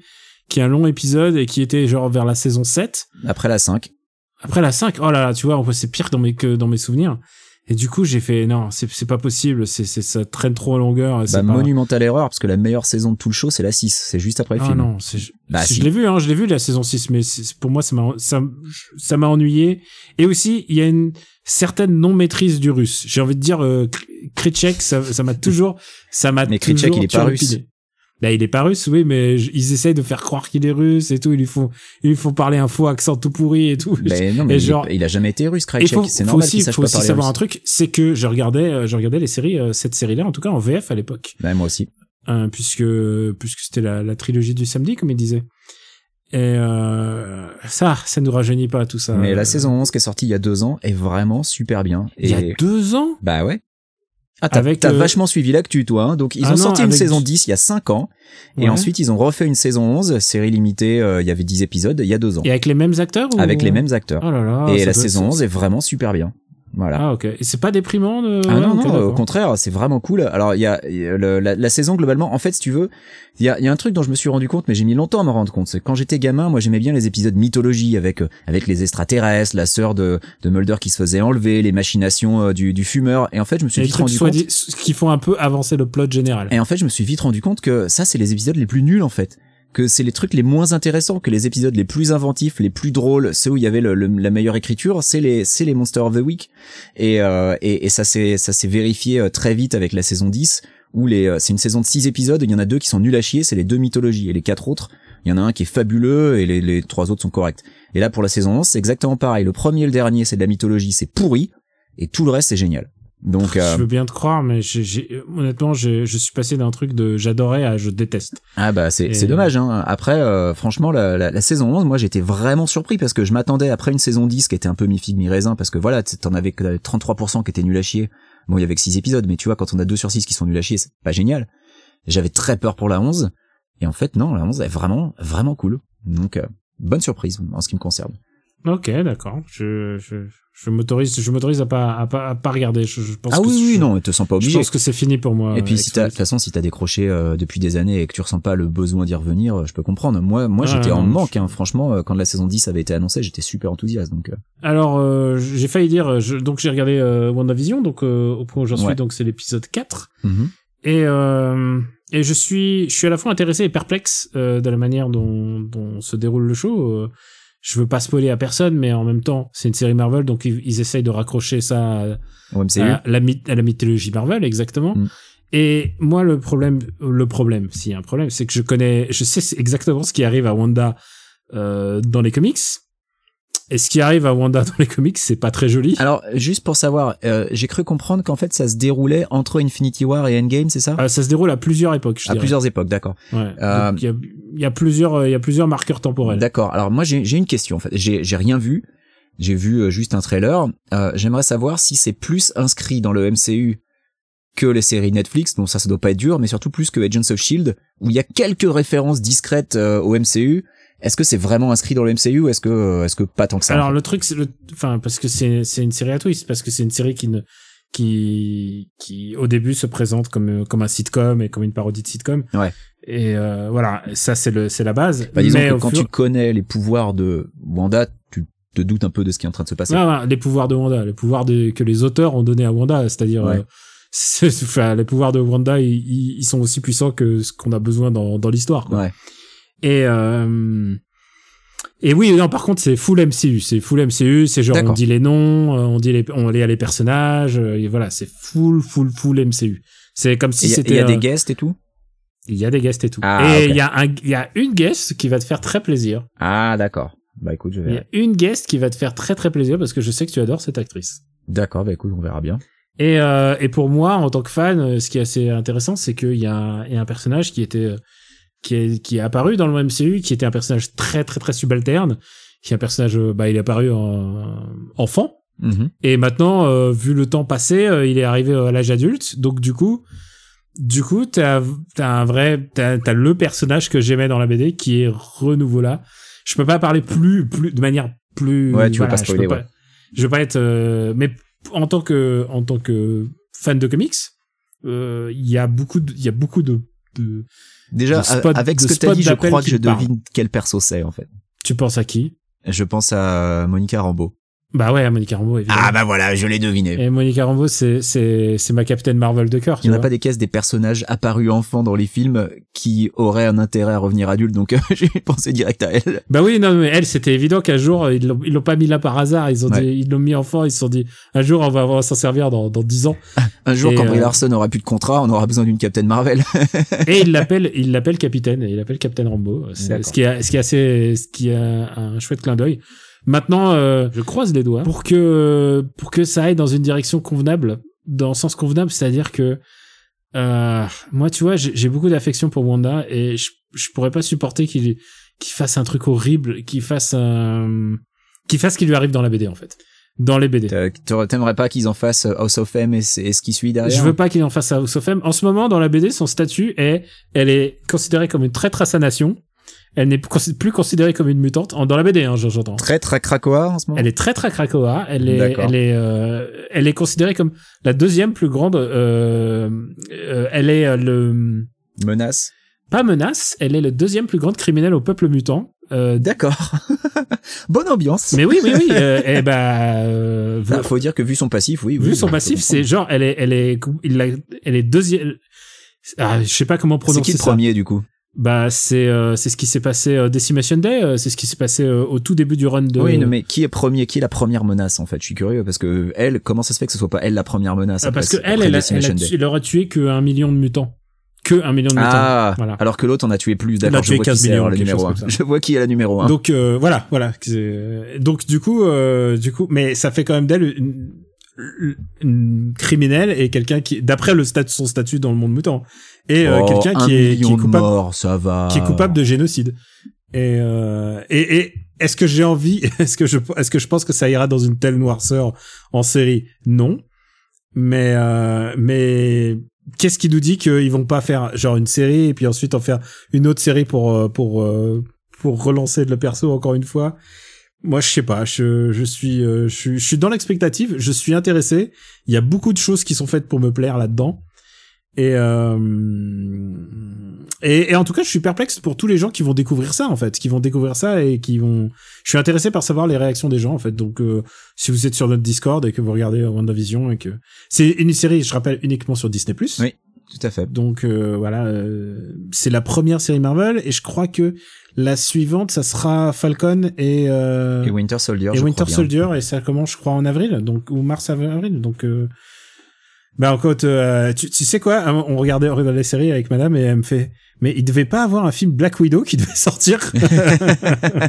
qui est un long épisode et qui était genre vers la saison 7, Après la 5. Après la 5, oh là là, tu vois, en fait, c'est pire dans mes, que dans mes souvenirs. Et du coup, j'ai fait, non, c'est, pas possible, c'est, ça traîne trop en longueur. Bah, pas... monumentale erreur, parce que la meilleure saison de tout le show, c'est la 6. C'est juste après le Ah film. non, Bah, si. je l'ai vu, hein, je l'ai vu la saison 6, mais pour moi, ça m'a, ça, ça m'a ennuyé. Et aussi, il y a une certaine non-maîtrise du russe. J'ai envie de dire, euh, Kr- Krychek, ça, ça m'a toujours, ça m'a Mais toujours Krychek, il est pas russe. Là, il est pas russe, oui, mais ils essayent de faire croire qu'il est russe et tout. Ils lui font, ils lui font parler un faux accent tout pourri et tout. Mais non, mais Et genre- il a jamais été russe, faut, C'est faut normal aussi, qu'il sache faut pas aussi savoir un truc, c'est que je regardais, euh, je regardais les séries, euh, cette série-là, en tout cas en VF à l'époque, Ouais, moi aussi. hein, puisque puisque c'était la, la trilogie du samedi, comme il disait. Et euh, ça, ça nous rajeunit pas tout ça. Mais Euh, la saison 11 qui est sortie il y a deux ans est vraiment super bien. il y a deux ans? bah ouais. Ah, t'as Avec, t'as euh, vachement suivi l'actu, toi. Hein. Donc ils Ah ont non, sorti une saison du- 10 il y a cinq ans, et Ouais. ensuite ils ont refait une saison 11, série limitée. euh, il y avait 10 épisodes il y a deux ans, Et avec les mêmes acteurs ou... avec les mêmes acteurs. Oh là là. et la saison ça- 11 est vraiment super bien. Voilà. Ah ok. Et c'est pas déprimant de. Ah non, non, au contraire, c'est vraiment cool. Alors, il y a, y a le- la, la saison globalement, en fait, si tu veux, il y a, il y a un truc dont je me suis rendu compte, mais j'ai mis longtemps à me rendre compte. C'est quand j'étais gamin, moi, j'aimais bien les épisodes mythologie avec euh, avec les extraterrestres, la sœur de, de Mulder qui se faisait enlever, les machinations euh, du, du fumeur. Et en fait, je me suis Et vite rendu compte. qui font un peu avancer le plot général. Et en fait, je me suis vite rendu compte que ça, c'est les épisodes les plus nuls, en fait. Que c'est les trucs les moins intéressants, que les épisodes les plus inventifs, les plus drôles, ceux où il y avait le, le- la meilleure écriture, c'est les, c'est les Monsters of the Week. Et, euh, et, et ça s'est, ça s'est vérifié euh, très vite avec la saison 10, où les, euh, c'est une saison de 6 épisodes, il y en a deux qui sont nuls à chier, c'est les deux mythologies. Et les quatre autres, il y en a un qui est fabuleux et les, les trois autres sont corrects. Et là, pour la saison 11, c'est exactement pareil. Le premier et le dernier, c'est de la mythologie, c'est pourri, et tout le reste, c'est génial. Donc, euh, Je veux bien te croire, mais honnêtement, je suis passé d'un truc de j'adorais à je déteste. Ah bah c'est Et- dommage hein. Après euh, franchement la, la, la saison 11 moi j'étais vraiment surpris parce que je m'attendais après une saison 10 qui était un peu mi figue mi raisin parce que voilà t'en avais que 33% qui étaient nuls à chier. Bon il y avait que 6 épisodes mais tu vois quand on a 2 sur 6 qui sont nuls à chier c'est pas génial. J'avais très peur pour la 11 et en fait non la 11 est vraiment vraiment cool. Donc euh, bonne surprise en ce qui me concerne. Ok, d'accord. Je, je, je m'autorise, je m'autorise à pas, à pas, à pas regarder. Je, je pense Ah que oui oui je- non te sens pas Je obligé. pense que c'est fini pour moi. Et puis si de toute façon, si t'as décroché euh, depuis des années et que tu ressens pas le besoin d'y revenir, euh, je peux comprendre. Moi, moi, Ah, j'étais en manque. je- Hein. Franchement, euh, quand la saison 10 avait été annoncée, j'étais super enthousiaste. Donc, euh, Alors, euh, j'ai failli dire, je- donc j'ai regardé euh, WandaVision, donc euh, au point où j'en suis, Ouais. donc c'est l'épisode 4. Et, euh, et je suis, je suis à la fois intéressé et perplexe euh, de la manière dont, dont se déroule le show. Je veux pas spoiler à personne, mais en même temps, c'est une série Marvel, donc ils, ils essayent de raccrocher ça à, au MCU. à la, myth- à la mythologie Marvel, exactement. Mm. Et moi, le problème, le problème, s'il y a un problème, c'est que je connais, je sais exactement ce qui arrive à Wanda euh, dans les comics. Et ce qui arrive à Wanda dans les comics, c'est pas très joli. Alors, juste pour savoir, euh, j'ai cru comprendre qu'en fait, ça se déroulait entre Infinity War et Endgame, c'est ça? Euh, ça se déroule à plusieurs époques, je À dirais. plusieurs époques, d'accord. Ouais. Euh, Donc, Il y, a, y a plusieurs, euh, il y a plusieurs marqueurs temporels. D'accord. Alors moi, j'ai une question. En fait, j'ai rien vu. J'ai vu euh, juste un trailer. Euh, J'aimerais savoir si c'est plus inscrit dans le MCU que les séries Netflix. Donc ça, ça doit pas être dur, mais surtout plus que Agents of Shield, où il y a quelques références discrètes euh, au MCU. Est-ce que c'est vraiment inscrit dans le MCU ou est-ce que euh, est-ce que pas tant que ça Alors le truc, c'est le, enfin parce que c'est c'est une série à twist, parce que c'est une série qui ne qui qui au début se présente comme comme un sitcom et comme une parodie de sitcom. Ouais. Et euh, voilà, ça c'est le c'est la base. Bah, disons Mais que quand fur- tu connais les pouvoirs de Wanda, tu te doutes un peu de ce qui est en train de se passer. Ouais, ouais, les pouvoirs de Wanda, les pouvoirs de, que les auteurs ont donné à Wanda, c'est-à-dire Ouais. euh, c'est- enfin, les pouvoirs de Wanda, ils, ils ils sont aussi puissants que ce qu'on a besoin dans dans l'histoire. quoi. Ouais. Et euh, et oui, non, par contre, c'est full MCU, c'est full MCU, c'est genre on dit les noms, euh, on dit les on les les personnages, euh, et voilà, c'est full full full MCU. C'est comme si c'était il y a des guests et tout? il y a des guests et tout. Ah, et il y a un il y a une guest qui va te faire très plaisir. Ah d'accord. Bah écoute, je Il y vais. a une guest qui va te faire très très plaisir parce que je sais que tu adores cette actrice. D'accord. Bah écoute, on verra bien. Et, euh, et pour moi, en tant que fan, euh, ce qui est assez intéressant, c'est qu'il y, a un- il y a un personnage qui était euh, qui est, qui est apparu dans le MCU, qui était un personnage très très très subalterne, qui est un personnage, euh, bah, il est apparu en enfant, Mhm. et maintenant, euh, vu le temps passé, euh, il est arrivé à l'âge adulte, donc du coup, du coup, t'as t'as un vrai, t'as t'as le personnage que j'aimais dans la BD qui est renouveau là. Je peux pas parler plus plus de manière plus. Ouais, tu veux voilà, pas je peux spoiler, pas- ouais. Je veux pas être, euh, mais en tant que en tant que fan de comics, euh, il y a beaucoup de, il y a beaucoup de, de Déjà, spot- avec ce que t'as dit, je crois que je parle. devine quel perso c'est en fait. Tu penses à qui? Je pense à Monica Rambeau. Bah ouais, Monica Rambeau, évidemment. Ah bah voilà, je l'ai deviné. Et Monica Rambeau, c'est, c'est, c'est ma Captain Marvel de cœur. Il n'y en a pas des caisses des personnages apparus enfants dans les films qui auraient un intérêt à revenir adultes, donc euh, j'ai pensé direct à elle. Bah oui, non, mais elle, c'était évident qu'un jour, ils l'ont, ils l'ont pas mis là par hasard. Ils ont Ouais. dit, ils l'ont mis enfant, ils se sont dit, un jour, on va, on va s'en servir dans, dans 10 ans. Un jour, Et, quand Brie euh, Larson aura plus de contrat, on aura besoin d'une Captain Marvel. Et il l'appelle, il l'appelle capitaine, et il l'appelle Captain Rambo. C'est-. Ce qui est, ce qui est assez, ce qui est un, un chouette clin d'œil. Maintenant, euh, je croise les doigts pour que, pour que ça aille dans une direction convenable, dans le sens convenable, c'est-à-dire que, euh, moi, tu vois, j'ai beaucoup d'affection pour Wanda et je, je pourrais pas supporter qu'il, qu'il fasse un truc horrible, qu'il fasse un, qu'il fasse ce qui lui arrive dans la BD, en fait. Dans les BD. T'aimerais pas qu'ils en fassent euh, House of M et, ce qui suit derrière Je veux pas qu'il en fasse à House of M. En ce moment, dans la BD, son statut est, elle est considérée comme une traître à sa nation. Elle n'est plus considérée comme une mutante. Dans la BD, hein, j'entends. Très très Krakoa en ce moment. Elle est très très Krakoa. Elle est, elle est, euh, elle est considérée comme la deuxième plus grande. Euh, euh, elle est euh, le Menace. pas menace. Elle est le deuxième plus grande criminel au peuple mutant. D'accord. Bonne ambiance. mais oui, oui, oui. bah, euh, Ah, faut dire que vu son passif, oui. vu oui, son passif, c'est genre, elle est, elle est, il elle est deuxième. Ah, je sais pas comment prononcer C'est qui le ça. premier du coup? Bah c'est euh, c'est ce qui s'est passé euh, Decimation Day, euh, c'est ce qui s'est passé euh, au tout début du run de. Oui, non, mais qui est premier Qui est la première menace en fait? Je suis curieux parce que elle, comment ça se fait que ce soit pas elle la première menace Ah, parce que elle, elle, a, elle, elle aurait tué que un million de mutants, que un million de mutants. Ah, Voilà. alors que l'autre on a tué plus. D'accord, je tué vois qui 15 c'est millions, alors, le quelque numéro chose 1. comme ça. Je vois qui est la numéro 1. Donc euh, voilà, voilà. Donc du coup, euh, du coup, mais ça fait quand même d'elle une, une criminelle et quelqu'un qui, d'après le statut, son statut dans le monde mutant, et euh, quelqu'un qui est, qui est coupable, Mort, ça va. qui est coupable de génocide. Et, euh, et, et est-ce que j'ai envie, est-ce que je, est-ce que je pense que ça ira dans une telle noirceur en série? Non. Mais, euh, mais qu'est-ce qui nous dit qu'ils vont pas faire genre une série et puis ensuite en faire une autre série pour, euh, pour, euh, pour relancer le perso encore une fois? Moi, je sais pas. Je, je suis, euh, je je suis dans l'expectative. Je suis intéressé. Il y a beaucoup de choses qui sont faites pour me plaire là-dedans. Et, euh, et, et en tout cas, je suis perplexe pour tous les gens qui vont découvrir ça, en fait, qui vont découvrir ça et qui vont. Je suis intéressé par savoir les réactions des gens, en fait. Donc, euh, si vous êtes sur notre Discord et que vous regardez WandaVision et que c'est une série, je rappelle, uniquement sur Disney+. Oui. Tout à fait. Donc euh, voilà, euh, c'est la première série Marvel et je crois que la suivante, ça sera Falcon et euh, Et Winter Soldier. et je Winter crois bien. Soldier et ça commence je crois en avril donc ou mars avril donc euh... bah encore euh, tu, tu sais quoi on regardait on regardait les séries avec madame et elle me fait mais il devait pas avoir un film Black Widow qui devait sortir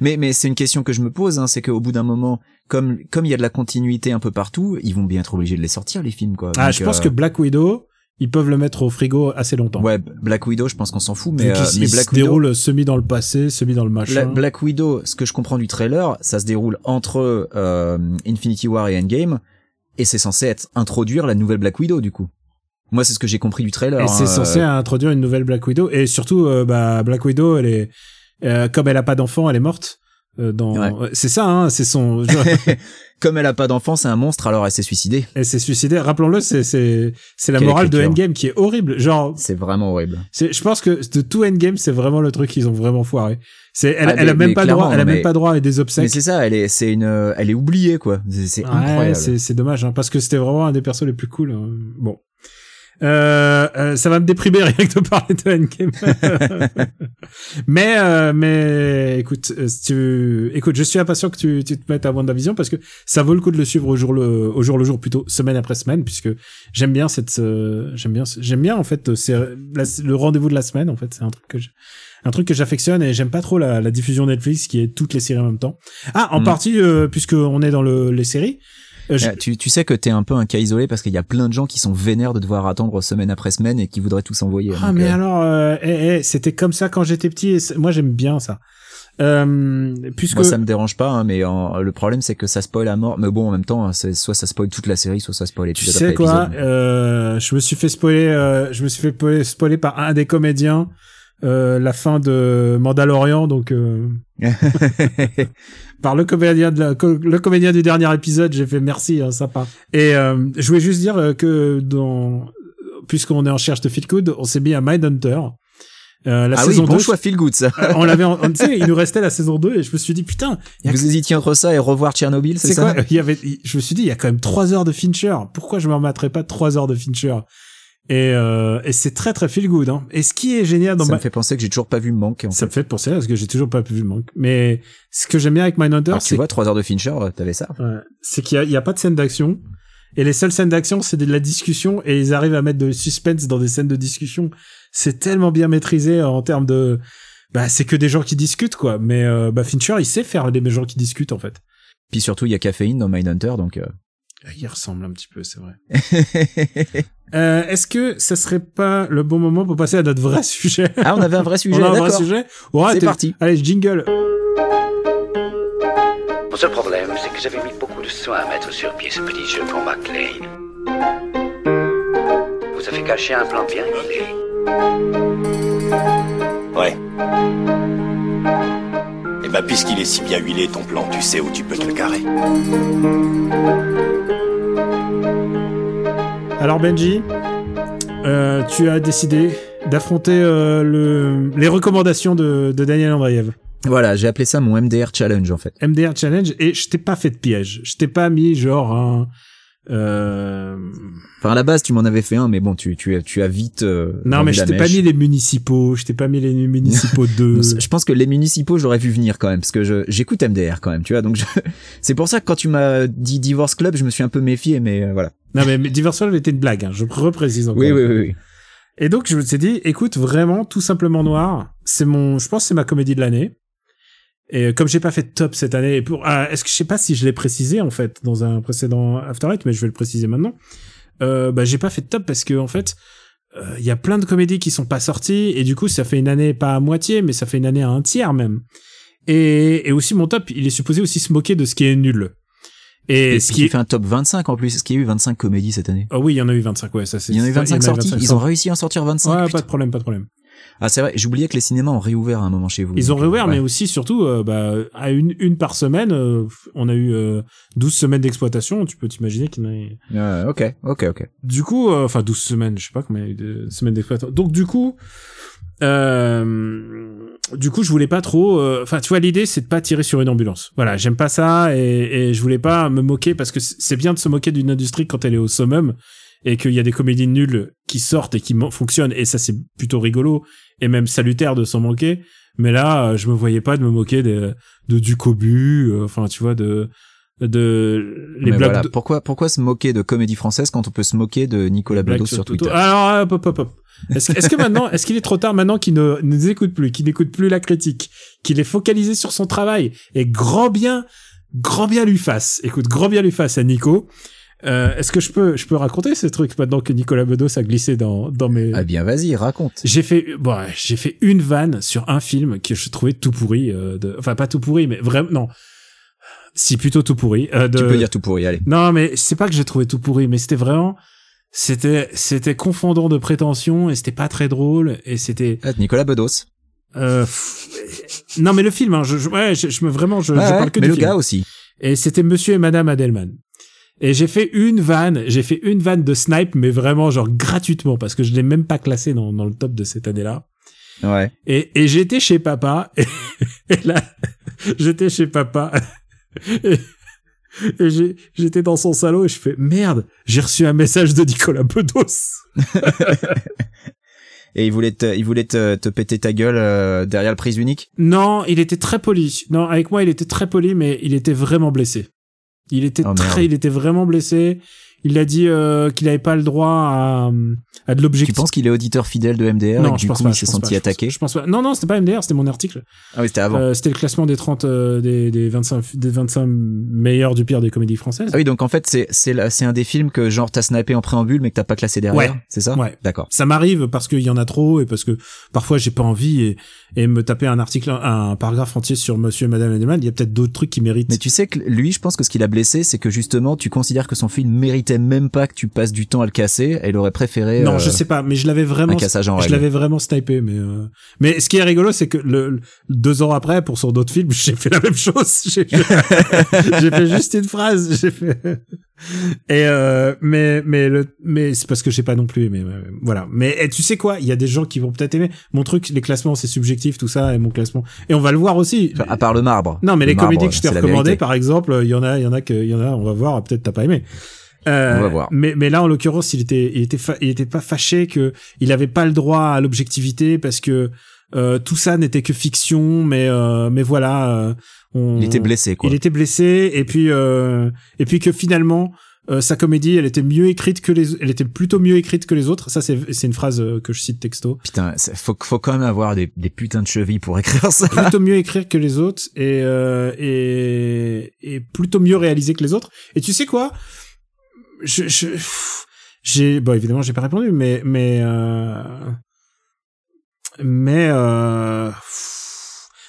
mais mais c'est une question que je me pose, hein, c'est qu'au bout d'un moment, comme comme il y a de la continuité un peu partout, ils vont bien être obligés de les sortir les films quoi. ah Donc, je pense euh, que Black Widow ils peuvent le mettre au frigo assez longtemps ouais, Black Widow, je pense qu'on s'en fout, mais, euh, mais il Black se Widow, déroule semi dans le passé semi dans le machin Bla- Black Widow, ce que je comprends du trailer, ça se déroule entre euh, Infinity War et Endgame, et c'est censé être introduire la nouvelle Black Widow du coup. Moi, c'est ce que j'ai compris du trailer. Et c'est hein, censé euh, introduire une nouvelle Black Widow. Et surtout, euh, bah, Black Widow, elle est, comme elle a pas d'enfant, elle est morte. Euh, dans, Ouais. euh, c'est ça, hein, c'est son, Comme elle a pas d'enfant, c'est un monstre, alors elle s'est suicidée. elle s'est suicidée. Rappelons-le, c'est, c'est, c'est la Quelle morale de. Endgame qui est horrible. Genre, C'est vraiment horrible. c'est, je pense que de tout Endgame, c'est vraiment le truc qu'ils ont vraiment foiré. C'est, elle, Ah, elle a mais- même mais pas droit, elle a même mais- pas droit à des Mais obsèques. c'est ça, elle est, c'est une, elle est oubliée quoi. C'est Ouais, incroyable. c'est, c'est dommage, hein, parce que c'était vraiment un des persos les plus cool. hein. Bon. Euh, euh, ça va me déprimer rien que de parler de Endgame. mais euh, mais écoute, euh, si tu écoute, je suis impatient que tu, tu te mettes à WandaVision parce que ça vaut le coup de le suivre au jour le au jour le jour plutôt semaine après semaine puisque j'aime bien cette j'aime bien j'aime bien en fait c'est le rendez-vous de la semaine en fait c'est un truc que je, un truc que j'affectionne et j'aime pas trop la, la diffusion Netflix qui est toutes les séries en même temps. Ah, en Mm. partie puisque on est dans le les séries. Euh, je- Euh, tu, tu sais que t'es un peu un cas isolé parce qu'il y a plein de gens qui sont vénères de devoir attendre semaine après semaine et qui voudraient tout s'envoyer. Ah Donc, mais euh, alors, euh, eh, eh, c'était comme ça quand j'étais petit. Et moi j'aime bien ça. Euh, puisque Moi, ça me dérange pas, hein, mais en- le problème c'est que ça spoil à mort. Mais bon, en même temps, c'est soit ça spoil toute la série, soit ça spoil tu sais après quoi, épisode. je me suis fait spoiler. je me suis fait spoiler par un des comédiens euh, la fin de Mandalorian, donc euh, par le comédien de la- co- le comédien du dernier épisode. J'ai fait merci, hein, sympa. Et euh, je voulais juste dire euh, que dans puisqu'on est en cherche de feel good, on s'est mis à Mindhunter. Euh, la ah oui, saison bon 2, choix feel good ça. on l'avait, sais, il nous restait la saison 2 et je me suis dit putain, il y a Vous hésitiez entre ça et revoir Tchernobyl, c'est ça? quoi? Il y avait, je me suis dit, il y a quand même trois heures de Fincher. Pourquoi je me remettrais pas trois heures de Fincher? Et, euh, et c'est très très feel good. Hein. Et ce qui est génial dans Ça Ma- me fait penser que j'ai toujours pas vu Manque. En ça fait. me fait penser parce que j'ai toujours pas vu manque. Mais ce que j'aime bien avec Mindhunter, Alors, tu c'est vois, trois heures de Fincher, euh, t'avais ça. ouais, c'est qu'il y a, il y a pas de scène d'action. Et les seules scènes d'action, c'est de la discussion et ils arrivent à mettre de suspense dans des scènes de discussion. C'est tellement bien maîtrisé en termes de, bah c'est que des gens qui discutent quoi. Mais euh, bah Fincher, il sait faire des gens qui discutent en fait. Puis surtout, il y a caféine dans Mindhunter, donc. euh, Il ressemble un petit peu, c'est vrai. Euh, Est-ce que ça serait pas le bon moment pour passer à notre vrai sujet? Ah, on avait un vrai sujet. On a un vrai sujet? Ouais, C'est parti. Allez, jingle. Mon seul problème, c'est que j'avais mis beaucoup de soin à mettre sur pied ce petit jeu pour McLean. Vous avez caché un plan bien huilé. Ouais. Et bah, puisqu'il est si bien huilé, ton plan, tu sais où tu peux te le carrer. Alors Benji, euh, tu as décidé d'affronter euh, le, les recommandations de, de Daniel Andreev. Voilà, j'ai appelé ça mon MDR challenge en fait. MDR Challenge et je t'ai pas fait de piège. Je t'ai pas mis genre un... Euh... Enfin, à la base, tu m'en avais fait un, mais bon, tu, tu, as- tu as vite. euh, Non mais je t'ai pas mis les municipaux, je t'ai pas mis les municipaux 2. Je pense que les municipaux, j'aurais vu venir quand même, parce que je, j'écoute MDR quand même, tu vois. Donc, je- c'est pour ça que quand tu m'as dit Divorce Club, je me suis un peu méfié, mais euh, voilà. non mais Diversal était une blague, hein, je reprécise encore. Oui, oui, oui, oui. Et donc je me suis dit, écoute, vraiment, tout simplement noir, c'est mon, je pense que c'est ma comédie de l'année. Et euh, comme j'ai pas fait de top cette année, et pour, ah, est-ce que je sais pas si je l'ai précisé en fait dans un précédent After Eight, mais je vais le préciser maintenant. Euh, bah j'ai pas fait de top parce que en fait, euh, il y a plein de comédies qui sont pas sorties et du coup ça fait une année pas à moitié, mais ça fait une année à un tiers même. Et, et aussi mon top, il est supposé aussi se moquer de ce qui est nul. Et, Et ce ce qui qui est, fait un top 25 en plus. Est-ce qu'il y a eu 25 comédies cette année? Oh oui, il y en a eu 25, ouais, ça c'est. Il y en a eu 25 sorties. Ils ont réussi à en sortir 25. Ouais, putain. pas de problème, pas de problème. Ah, c'est vrai. J'oubliais que les cinémas ont réouvert à un moment chez vous. Ils ont euh, réouvert, ouais. mais aussi, surtout, euh, bah, à une, une par semaine, euh, on a eu euh, 12 semaines d'exploitation, tu peux t'imaginer qu'il y en a... Ok, ok, ok. Du coup, euh, enfin 12 semaines, je sais pas combien il y a eu de semaines d'exploitation. Donc du coup, euh, du coup, je voulais pas trop... euh, Enfin, tu vois, l'idée, c'est de pas tirer sur une ambulance. Voilà, j'aime pas ça, et, et je voulais pas me moquer, parce que c'est bien de se moquer d'une industrie quand elle est au summum, et qu'il y a des comédies nulles qui sortent et qui fonctionnent, et ça, c'est plutôt rigolo, et même salutaire de s'en moquer. Mais là, euh, je me voyais pas de me moquer de, de du cobu, euh, enfin, tu vois, de de les Mais blagues voilà. de- Pourquoi, pourquoi se moquer de comédie française quand on peut se moquer de Nicolas Blague Bedos sur. Twitter? Alors, hop, hop, hop, hop. Est-ce que maintenant, est-ce qu'il est trop tard maintenant qu'il ne ne nous écoute plus, qu'il n'écoute plus la critique, qu'il est focalisé sur son travail et grand bien, grand bien lui fasse. Écoute, grand bien lui fasse à Nico. Euh, est-ce que je peux, je peux raconter ce truc maintenant que Nicolas Bedos a glissé dans, dans mes. Ah bien, vas-y, raconte. J'ai fait, bon, ouais, j'ai fait une vanne sur un film que je trouvais tout pourri, euh, de, enfin pas tout pourri, mais vraiment, non. Si, plutôt tout pourri. euh, de- Tu peux dire tout pourri, allez. non, mais c'est pas que j'ai trouvé tout pourri, mais c'était vraiment, c'était, c'était confondant de prétention et c'était pas très drôle et c'était, Ah, Nicolas Bedos. euh, non, mais le film, hein, je, je- ouais, je, je me vraiment, je, Ouais, je ouais, parle que mais du le film. gars aussi. Et c'était Monsieur et Madame Adelman. Et j'ai fait une vanne, j'ai fait une vanne de snipe, mais vraiment genre gratuitement parce que je l'ai même pas classé dans, dans le top de cette année-là. Ouais. Et, et j'étais chez papa, et, et là, j'étais chez papa, et, j'étais dans son salon et je fais, merde, j'ai reçu un message de Nicolas Bedos. Et il voulait te, il voulait te, te péter ta gueule euh, derrière le prise unique? Non, il était très poli. Non, avec moi, il était très poli, mais il était vraiment blessé. Il était Oh, très, il était vraiment blessé. Il a dit euh, qu'il n'avait pas le droit à, à de Tu l'objectif. penses qu'il est auditeur fidèle de MDR et non, que je du pense coup pas. il je s'est senti pas, je pense- attaqué Je pense pas. Non, non, c'était pas MDR, c'était mon article. Ah oui, c'était avant. Euh, c'était le classement des 30, euh, des, des 25, des 25 meilleurs du pire des comédies françaises. Ah oui, donc en fait c'est c'est la- c'est un des films que genre t'as snappé en préambule mais que t'as pas classé derrière. Ouais. C'est ça Ouais. D'accord. Ça m'arrive parce qu'il y en a trop et parce que parfois j'ai pas envie et, et me taper un article, un paragraphe entier sur Monsieur et Madame Edelman, il y a peut-être d'autres trucs qui méritent. Mais tu sais que lui, je pense que ce qu'il a blessé, c'est que justement tu considères que son film méritait même pas que tu passes du temps à le casser. Elle aurait préféré. Non, euh, je sais pas, mais je l'avais vraiment, un cassage en je l'avais vraiment snipé, mais euh, mais ce qui est rigolo, c'est que le, le- deux ans après, pour son autre film, j'ai fait la même chose. J'ai fait juste une phrase. J'ai fait et euh, mais mais le mais c'est parce que j'ai pas non plus aimé. ouais, voilà. Mais et tu sais quoi, il y a des gens qui vont peut-être aimer mon truc. Les classements, c'est subjectif, tout ça, et mon classement. Et on va le voir aussi. À part le marbre. Non, mais Le les marbre, comédies que je t'ai recommandées, par exemple, il y en a, il y en a que, il y en a, on va voir, peut-être t'as pas aimé. Euh, On va voir. Mais, mais là, en l'occurrence, il était, il était, il était pas fâché que il avait pas le droit à l'objectivité parce que euh, tout ça n'était que fiction, mais, euh, mais voilà. euh, on- Il était blessé, quoi. Il était blessé, et puis, euh, et puis que finalement. euh, sa comédie, elle était mieux écrite que les, elle était plutôt mieux écrite que les autres. Ça, c'est, c'est une phrase que je cite texto. Putain, faut, faut quand même avoir des, des putains de chevilles pour écrire ça. plutôt mieux écrire que les autres et, euh, et et plutôt mieux réalisé que les autres. Et tu sais quoi? Je je j'ai bon évidemment j'ai pas répondu mais mais euh, mais euh,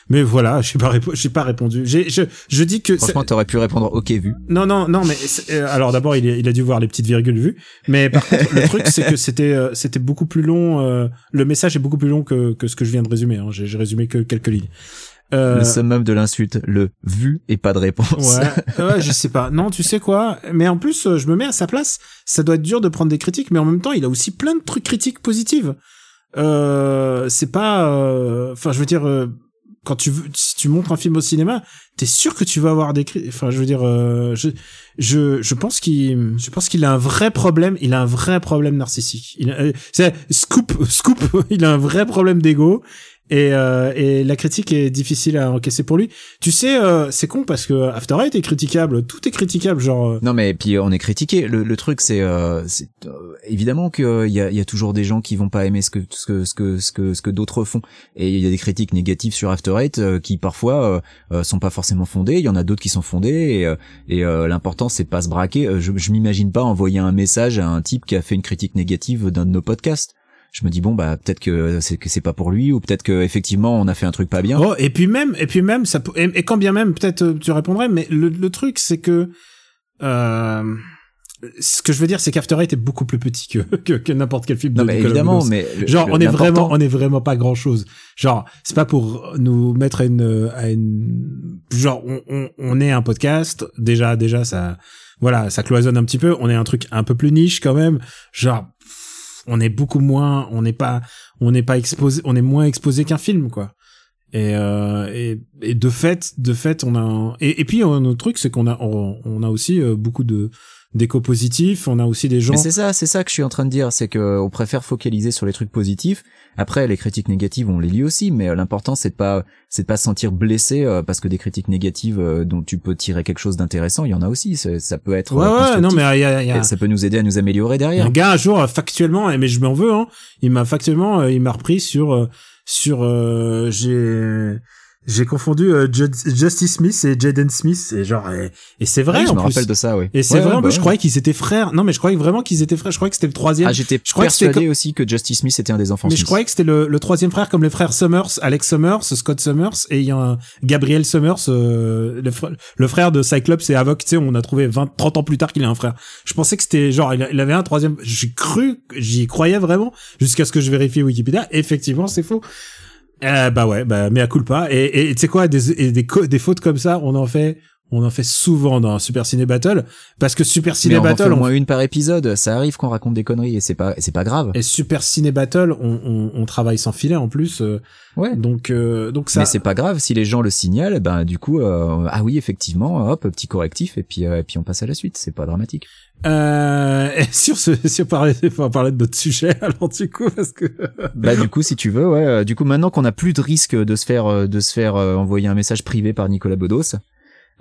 mais voilà j'ai pas répo- j'ai pas répondu. J'ai je je dis que Franchement, t'aurais pu répondre OK vu. non, non, non, mais euh, alors d'abord il, il a dû voir les petites virgules vues, mais par contre le truc c'est que c'était euh, c'était beaucoup plus long. euh, le message est beaucoup plus long que que ce que je viens de résumer. Hein, J'ai j'ai résumé que quelques lignes. Euh, Le summum de l'insulte, le vu et pas de réponse. Ouais, ouais, je sais pas. Non, tu sais quoi? Mais en plus, euh, je me mets à sa place. Ça doit être dur de prendre des critiques, mais en même temps, il a aussi plein de trucs critiques positives. Euh, c'est pas, euh, enfin, je veux dire, euh, quand tu veux, si tu montres un film au cinéma, t'es sûr que tu vas avoir des critiques. Enfin, je veux dire, euh, je, je, je pense qu'il, je pense qu'il a un vrai problème. Il a un vrai problème narcissique. Il, a- scoop, scoop. Il a un vrai problème d'ego. Et, euh, et la critique est difficile à encaisser pour lui. Tu sais, euh, c'est con parce que After Eight est critiquable, tout est critiquable, genre. euh, Non mais puis on est critiqué. Le, le truc c'est euh, euh, évidemment qu'il y a, y a toujours des gens qui vont pas aimer ce que ce que ce que ce que que d'autres font et il y a des critiques négatives sur After Eight euh, qui parfois euh, euh, sont pas forcément fondées. Il y en a d'autres qui sont fondées et, euh, et euh, l'important c'est pas se braquer. Euh, Je, je m'imagine pas envoyer un message à un type qui a fait une critique négative d'un de nos podcasts. Je me dis bon bah peut-être que c'est que c'est pas pour lui ou peut-être que effectivement on a fait un truc pas bien. Oh, et puis même, et puis même, ça, peut- et, et quand bien même, peut-être euh, tu répondrais, mais le, le truc c'est que, euh, ce que je veux dire, c'est qu'After Eight est beaucoup plus petit que que, que n'importe quel film de non mais Nicolas évidemment mais le- Genre, le- on est vraiment, on est vraiment pas grand chose. Genre, c'est pas pour nous mettre à une, à une, genre, on, on, on est un podcast. Déjà, déjà, ça, voilà, ça cloisonne un petit peu. On est un truc un peu plus niche quand même. Genre, on est beaucoup moins, on n'est pas, on n'est pas exposé, on est moins exposé qu'un film, quoi. Et, euh, et, et de fait, de fait, on a, un- et, et puis un autre truc, c'est qu'on a, on, on a aussi euh, beaucoup de d'échos positifs. On a aussi des gens. C'est ça, c'est ça que je suis en train de dire, c'est que on préfère focaliser sur les trucs positifs. Après, les critiques négatives, on les lit aussi, mais euh, l'important c'est de pas, c'est de pas se sentir blessé euh, parce que des critiques négatives euh, dont tu peux tirer quelque chose d'intéressant, il y en a aussi. Ça peut être. Ouais, ouais, non, mais y a, y a- ça peut nous aider à nous améliorer derrière. Un gars un jour factuellement, et mais je m'en veux, hein. Il m'a factuellement, il m'a repris sur sur euh, j'ai j'ai confondu euh, Ju- Justice Smith et Jaden Smith et genre et, et c'est vrai Ouais, je en me plus. rappelle de ça, oui. Et c'est Ouais, vrai ouais, en bah plus, je croyais qu'ils étaient frères. Non, mais je croyais vraiment qu'ils étaient frères. Je croyais que c'était le troisième. Ah, j'étais je que persuadé aussi que Justice Smith était un des enfants. mais je croyais que c'était le, le troisième frère comme les frères Summers, Alex Summers, Scott Summers et il y a un Gabriel Summers, euh, le, frère, le frère de Cyclops et Avoc. Tu sais, on a trouvé 20, 30 ans plus tard qu'il a un frère. Je pensais que c'était genre il avait un troisième. J'ai cru, j'y croyais vraiment jusqu'à ce que je vérifie Wikipédia. Effectivement, c'est faux. Euh, bah ouais, bah mais à culpa. Et tu sais quoi, des des des fautes comme ça, on en fait. On en fait souvent dans Super Ciné Battle parce que Super Mais Ciné on en fait Battle, au on moins une par épisode. Ça arrive qu'on raconte des conneries et c'est pas, c'est pas grave. Et Super Ciné Battle, on, on, on travaille sans filet en plus. euh, Ouais. donc, euh, donc ça. Mais c'est pas grave si les gens le signalent, ben du coup, euh, ah oui effectivement, hop, petit correctif et puis euh, et puis on passe à la suite. C'est pas dramatique. Euh, et sur ce, si on parlait, on va parler de d'autres sujets, alors du coup, parce que. Bah du coup si tu veux, ouais. euh, Du coup maintenant qu'on a plus de risque de se faire euh, de se faire envoyer un message privé par Nicolas Bedos.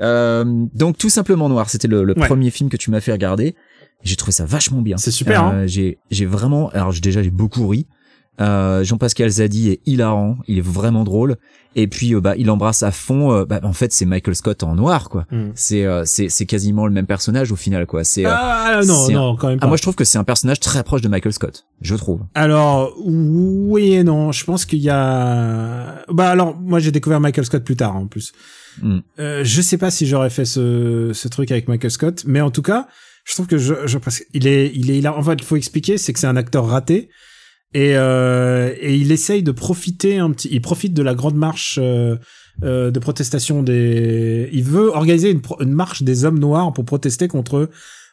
Euh, donc tout simplement noir, c'était le, le Ouais. premier film que tu m'as fait regarder. J'ai trouvé ça vachement bien. C'est super, hein. Euh, J'ai j'ai vraiment, alors déjà j'ai beaucoup ri. Euh, Jean-Pascal Zadi est hilarant, il est vraiment drôle. Et puis euh, bah il embrasse à fond. euh, bah, en fait c'est Michael Scott en noir quoi. Hmm. C'est euh, c'est c'est quasiment le même personnage au final quoi. C'est euh, Ah non, non, quand même pas. ah, moi je trouve que c'est un personnage très proche de Michael Scott. Je trouve. Alors oui et non. Je pense qu'il y a. Bah alors, moi j'ai découvert Michael Scott plus tard en plus. Hmm. Je sais pas si j'aurais fait ce, ce truc avec Michael Scott, mais en tout cas, je trouve que je, je parce qu'il est, il est, il a, en fait, il faut expliquer, c'est que c'est un acteur raté et euh, et il essaye de profiter un petit, il profite de la grande marche euh, euh, de protestation des, il veut organiser une, une marche des hommes noirs pour protester contre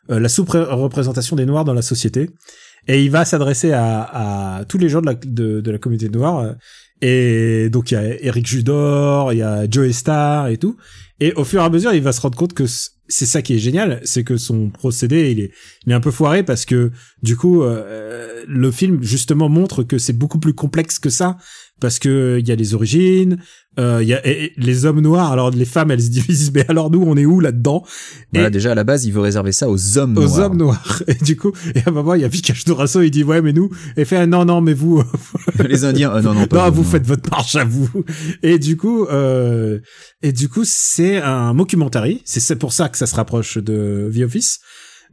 euh, la sous-représentation des noirs dans la société. Et il va s'adresser à, à tous les gens de la de, de la communauté noire euh, et donc il y a Eric Judor, il y a Joe Star et tout. Et au fur et à mesure, il va se rendre compte que c'est ça qui est génial, c'est que son procédé, il est, un peu foiré parce que du coup, euh, le film justement montre que c'est beaucoup plus complexe que ça parce que il y a les origines, euh, il y a et- les hommes noirs. Alors les femmes, elles se divisent, mais alors nous, on est où là-dedans? Voilà, Et- déjà à la base, il veut réserver ça aux hommes Aux noirs. hommes noirs. Et du coup, et à un moment, il y a Vikash Dorasso, il dit ouais, mais nous, et fait ah, non, non, mais vous, Les Indiens, euh, non, non, pas non, vous faites votre marche à vous. Et du coup, euh, et du coup, c'est un mockumentary. C'est c'est pour ça que ça se rapproche de The Office.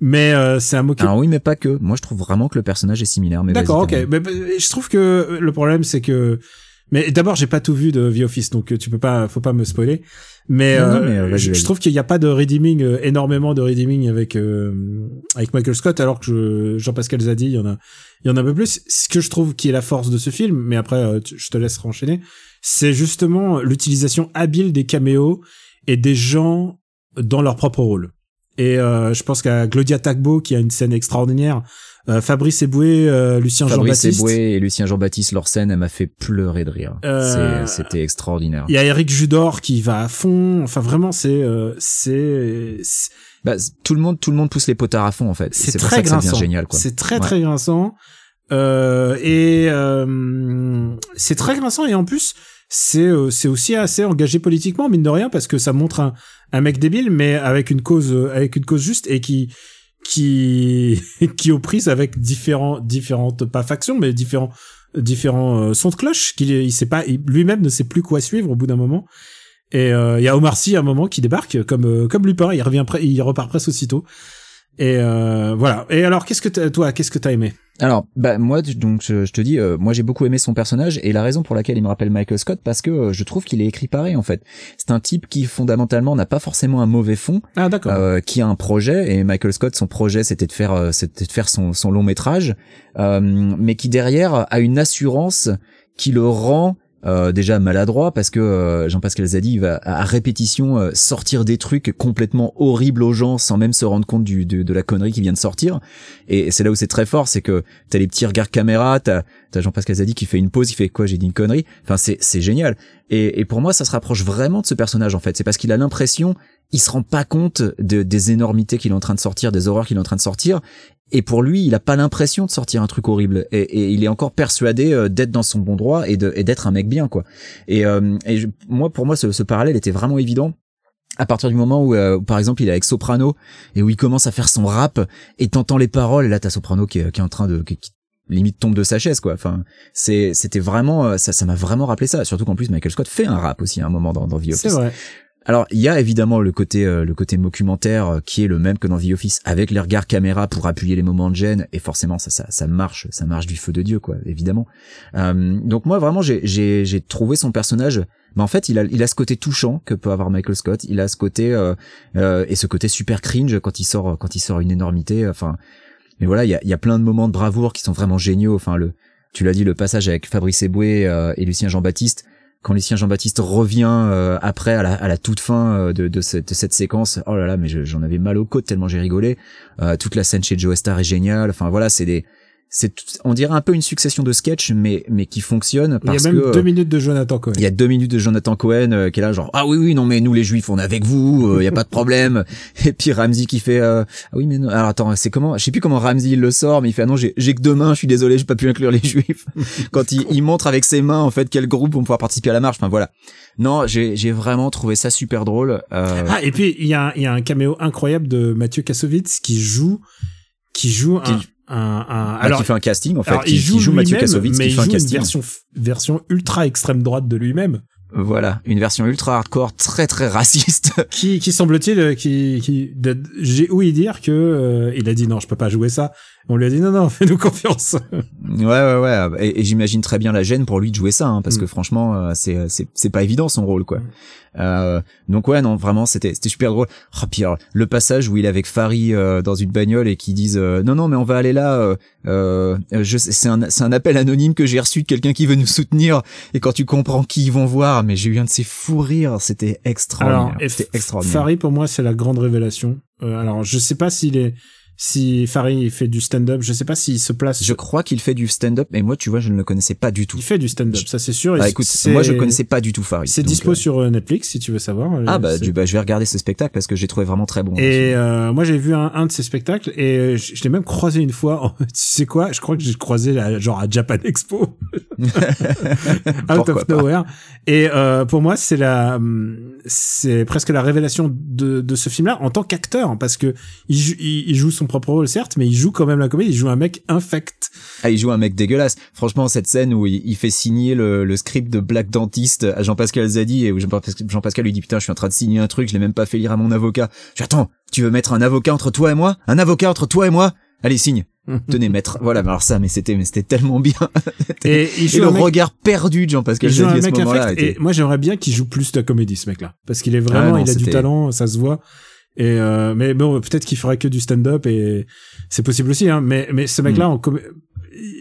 Mais euh, c'est un mockumentary. Alors oui, mais pas que. Moi, je trouve vraiment que le personnage est similaire. Mais D'accord, ok. Mais, mais je trouve que le problème, c'est que. Mais d'abord, j'ai pas tout vu de The Office, donc tu peux pas, faut pas me spoiler. Mais, Non, non, euh, mais, euh, je, trouve qu'il y a pas de redeeming, euh, énormément de redeeming avec euh, avec Michael Scott, alors que je- Jean-Pascal Zadi, il y en a, il y en a un peu plus. Ce que je trouve qui est la force de ce film, mais après, tu- je te laisse renchaîner, c'est justement l'utilisation habile des caméos et des gens dans leur propre rôle. Et euh, je pense qu'à Claudia Tagbo, qui a une scène extraordinaire, euh, Fabrice Eboué, euh, Lucien Fabrice Jean-Baptiste. Eboué et Lucien Jean-Baptiste, leur scène, elle m'a fait pleurer de rire. Euh, C'était extraordinaire. Il y a Eric Judor qui va à fond. Enfin, vraiment, c'est euh, c'est Bah, tout le monde, tout le monde pousse les potards à fond en fait. c'est pour très ça ça grinçant. génial. C'est très Ouais. très grinçant. Euh, et euh, c'est très grinçant et en plus c'est euh, c'est aussi assez engagé politiquement mine de rien parce que ça montre un, mec débile mais avec une cause euh, avec une cause juste et qui qui qui aux prises avec différents différentes pas factions mais différents différents euh, sons de cloche qu'il il sait pas lui-même ne sait plus quoi suivre au bout d'un moment. Et il y a Omar Sy à un moment qui débarque comme comme Lupin il revient il repart presque aussitôt. Et voilà. Et alors qu'est-ce que toi qu'est-ce que t'as aimé? Alors, bah moi, donc je, je te dis, euh, moi j'ai beaucoup aimé son personnage et la raison pour laquelle il me rappelle Michael Scott, parce que euh, je trouve qu'il est écrit pareil en fait. C'est un type qui fondamentalement n'a pas forcément un mauvais fond, ah euh, qui a un projet et Michael Scott, son projet c'était de faire, euh, c'était de faire son, son long métrage, euh, mais qui derrière a une assurance qui le rend euh, déjà maladroit parce que euh, Jean-Pascal Zadi va à répétition euh, sortir des trucs complètement horribles aux gens sans même se rendre compte du, de, de la connerie qui vient de sortir. Et c'est là où c'est très fort c'est que t'as les petits regards caméra t'as t'as Jean-Pascal Zadi qui fait une pause il fait quoi j'ai dit une connerie? Enfin c'est c'est génial. Et, et pour moi ça se rapproche vraiment de ce personnage en fait. C'est parce qu'il a l'impression il se rend pas compte de, des énormités qu'il est en train de sortir des horreurs qu'il est en train de sortir et pour lui, il a pas l'impression de sortir un truc horrible, et, et il est encore persuadé euh, d'être dans son bon droit et d'être un mec bien, quoi. Et, euh, et je- moi, pour moi, ce, ce parallèle était vraiment évident à partir du moment où, euh, par exemple, il est avec Soprano et où il commence à faire son rap et t'entends les paroles, et là t'as Soprano qui est, qui est en train de qui, qui limite tombe de sa chaise, quoi. Enfin, c'est c'était vraiment euh, ça, ça m'a vraiment rappelé ça. Surtout qu'en plus, Michael Scott fait un rap aussi à un moment dans, dans The Office. c'est vrai Alors, il y a évidemment le côté euh, le côté documentaire euh, qui est le même que dans The Office avec les regards caméra pour appuyer les moments de gêne et forcément ça ça ça marche, ça marche du feu de dieu quoi, évidemment. Euh, donc moi vraiment j'ai j'ai j'ai trouvé son personnage mais en fait, il a, il a ce côté touchant que peut avoir Michael Scott. Il a ce côté euh, euh, et ce côté super cringe quand il sort quand il sort une énormité. Enfin, mais voilà, il y a, y a plein de moments de bravoure qui sont vraiment géniaux. Enfin, le, tu l'as dit, le passage avec Fabrice Eboué euh, et Lucien Jean-Baptiste. Quand Lucien Jean-Baptiste revient euh, après à la, toute fin euh, de, cette, séquence, oh là là, mais je- j'en avais mal aux côtes tellement j'ai rigolé. Euh, toute la scène chez Joe Star est géniale. Enfin voilà, c'est des, c'est, on dirait un peu une succession de sketchs, mais mais qui fonctionnent il y a parce même que deux minutes de Jonathan Cohen. il y a deux minutes de Jonathan Cohen euh, qui est là genre ah oui oui non mais nous les juifs on est avec vous il y a pas de problème. Et puis Ramsey qui fait euh, ah oui mais non alors attends c'est comment je sais plus comment Ramsey il le sort mais il fait ah non j'ai j'ai que deux mains je suis désolé j'ai pas pu inclure les juifs. Quand il, il montre avec ses mains en fait quel groupe vont pouvoir participer à la marche enfin voilà. Non j'ai j'ai vraiment trouvé ça super drôle euh, ah et puis il y a il y a un caméo incroyable de Mathieu Kassovitz qui joue qui joue Qui- un, un- bah, alors qui fait un casting en fait alors, qui, il joue, qui joue Mathieu Kassovitz mais qui fait un joue une casting version version ultra extrême droite de lui-même Voilà, une version ultra hardcore, très très raciste. qui, qui semble-t-il, euh, qui, qui, j'ai ouï dire que euh, il a dit non, je peux pas jouer ça. On lui a dit non, non, fais-nous confiance. Ouais, ouais, ouais. Et, et j'imagine très bien la gêne pour lui de jouer ça, hein, parce Mm. que franchement, euh, c'est, c'est, c'est pas évident son rôle, quoi. Euh, donc ouais, non, vraiment, c'était, c'était super drôle. Oh, puis alors, le passage où il est avec Farid euh, dans une bagnole et qui disent euh, non, non, mais on va aller là. Euh, euh, je, c'est un, c'est un appel anonyme que j'ai reçu de quelqu'un qui veut nous soutenir. Et quand tu comprends qui ils vont voir, mais j'ai eu un de ces fous rires. C'était extraordinaire. Alors, c'était extraordinaire. Farid pour moi c'est la grande révélation. Euh, alors je sais pas s'il est, si Farid fait du stand-up, je sais pas s'il se place. Je crois qu'il fait du stand-up, mais moi, tu vois, je ne le connaissais pas du tout. Il fait du stand-up, ça c'est sûr. Ah, écoute, moi, je connaissais pas du tout Farid. C'est dispo euh, sur euh, Netflix si tu veux savoir. Ah Euh, bah, c'est- du, bah, je vais regarder ce spectacle parce que j'ai trouvé vraiment très bon. Et euh, moi j'ai vu un, un de ces spectacles et je, je l'ai même croisé une fois. en- tu sais quoi Je crois que j'ai croisé la, genre à Japan Expo, out Pourquoi of pas. nowhere. Et euh, pour moi c'est la, hum, c'est presque la révélation de, de ce film-là en tant qu'acteur parce que il, joue- il, joue son propre rôle certes, mais il joue quand même la comédie. Il joue un mec infect. Ah, il joue un mec dégueulasse. Franchement, cette scène où il, il fait signer le, le script de Black Dentist à Jean-Pascal Zadi et où Jean-Pascal lui dit putain, je suis en train de signer un truc, je l'ai même pas fait lire à mon avocat. Je dis, attends, tu veux mettre un avocat entre toi et moi? Un avocat entre toi et moi? Allez, signe. Tenez, maître. Voilà, mais alors ça, mais c'était, mais c'était tellement bien. Et il Et le mec, regard perdu de Jean-Pascal Zadi à ce moment-là. était- Et moi j'aimerais bien qu'il joue plus de la comédie ce mec-là parce qu'il est vraiment, Ah non, il a du talent, ça se voit. Et euh, mais bon, peut-être qu'il ferait que du stand-up et c'est possible aussi. Hein, mais mais ce mec-là, en comé-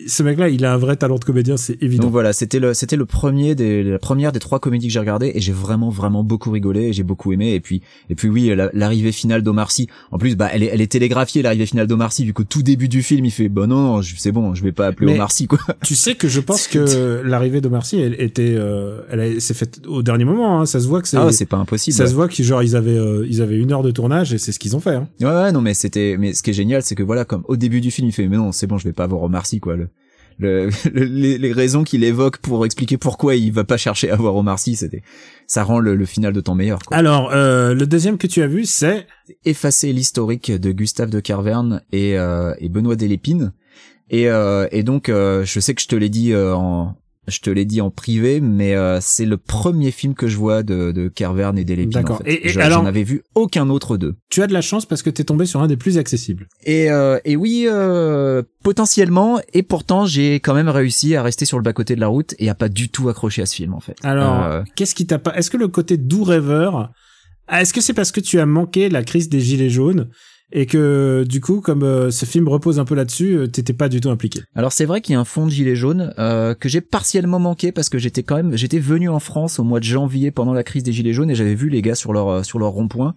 ce mec-là, il a un vrai talent de comédien, c'est évident. Donc voilà, c'était le c'était le premier des la première des trois comédies que j'ai regardées et j'ai vraiment vraiment beaucoup rigolé et j'ai beaucoup aimé et puis et puis oui la- l'arrivée finale d'Omar Sy en plus bah elle est elle est télégraphiée l'arrivée finale d'Omar Sy vu qu'au tout début du film il fait bah non, c'est bon je vais pas appeler Mais- Omar Sy quoi Tu sais que je pense que l'arrivée de Marcy, elle était, euh, elle s'est faite au dernier moment. Hein, ça se voit que c'est, ah c'est pas impossible ça ouais. se voit qu'ils genre ils avaient, euh, ils avaient une heure de tournage et c'est ce qu'ils ont fait. Hein. ouais ouais non mais c'était mais ce qui est génial c'est que voilà comme au début du film il fait mais non c'est bon je vais pas avoir Omar Sy quoi le le, le- les, les raisons qu'il évoque pour expliquer pourquoi il va pas chercher à voir Omar Sy c'était ça rend le, le final d'autant meilleur quoi. Alors, euh, le deuxième que tu as vu, c'est effacer l'historique de Gustave de Carverne et, euh, et Benoît Delépine. Et, euh, et donc, euh, je sais que je te l'ai dit euh, en, je te l'ai dit en privé, mais euh, c'est le premier film que je vois de, de Carverne et Delépine. D'accord. En fait. Et- et Je- alors- J'en avais vu aucun autre d'eux. tu as de la chance parce que t'es tombé sur un des plus accessibles. Et, euh, et oui, euh, potentiellement, et pourtant, j'ai quand même réussi à rester sur le bas-côté de la route et à pas du tout accrocher à ce film, en fait. Alors, qu'est-ce qui t'a pas Est-ce que le côté doux rêveur, ah, est-ce que c'est parce que tu as manqué la crise des gilets jaunes et que du coup, comme euh, ce film repose un peu là-dessus, euh, t'étais pas du tout impliqué Alors c'est vrai qu'il y a un fond de gilet jaune euh, que j'ai partiellement manqué parce que j'étais quand même j'étais venu en France au mois de janvier pendant la crise des gilets jaunes et j'avais vu les gars sur leur euh, sur leur rond-point.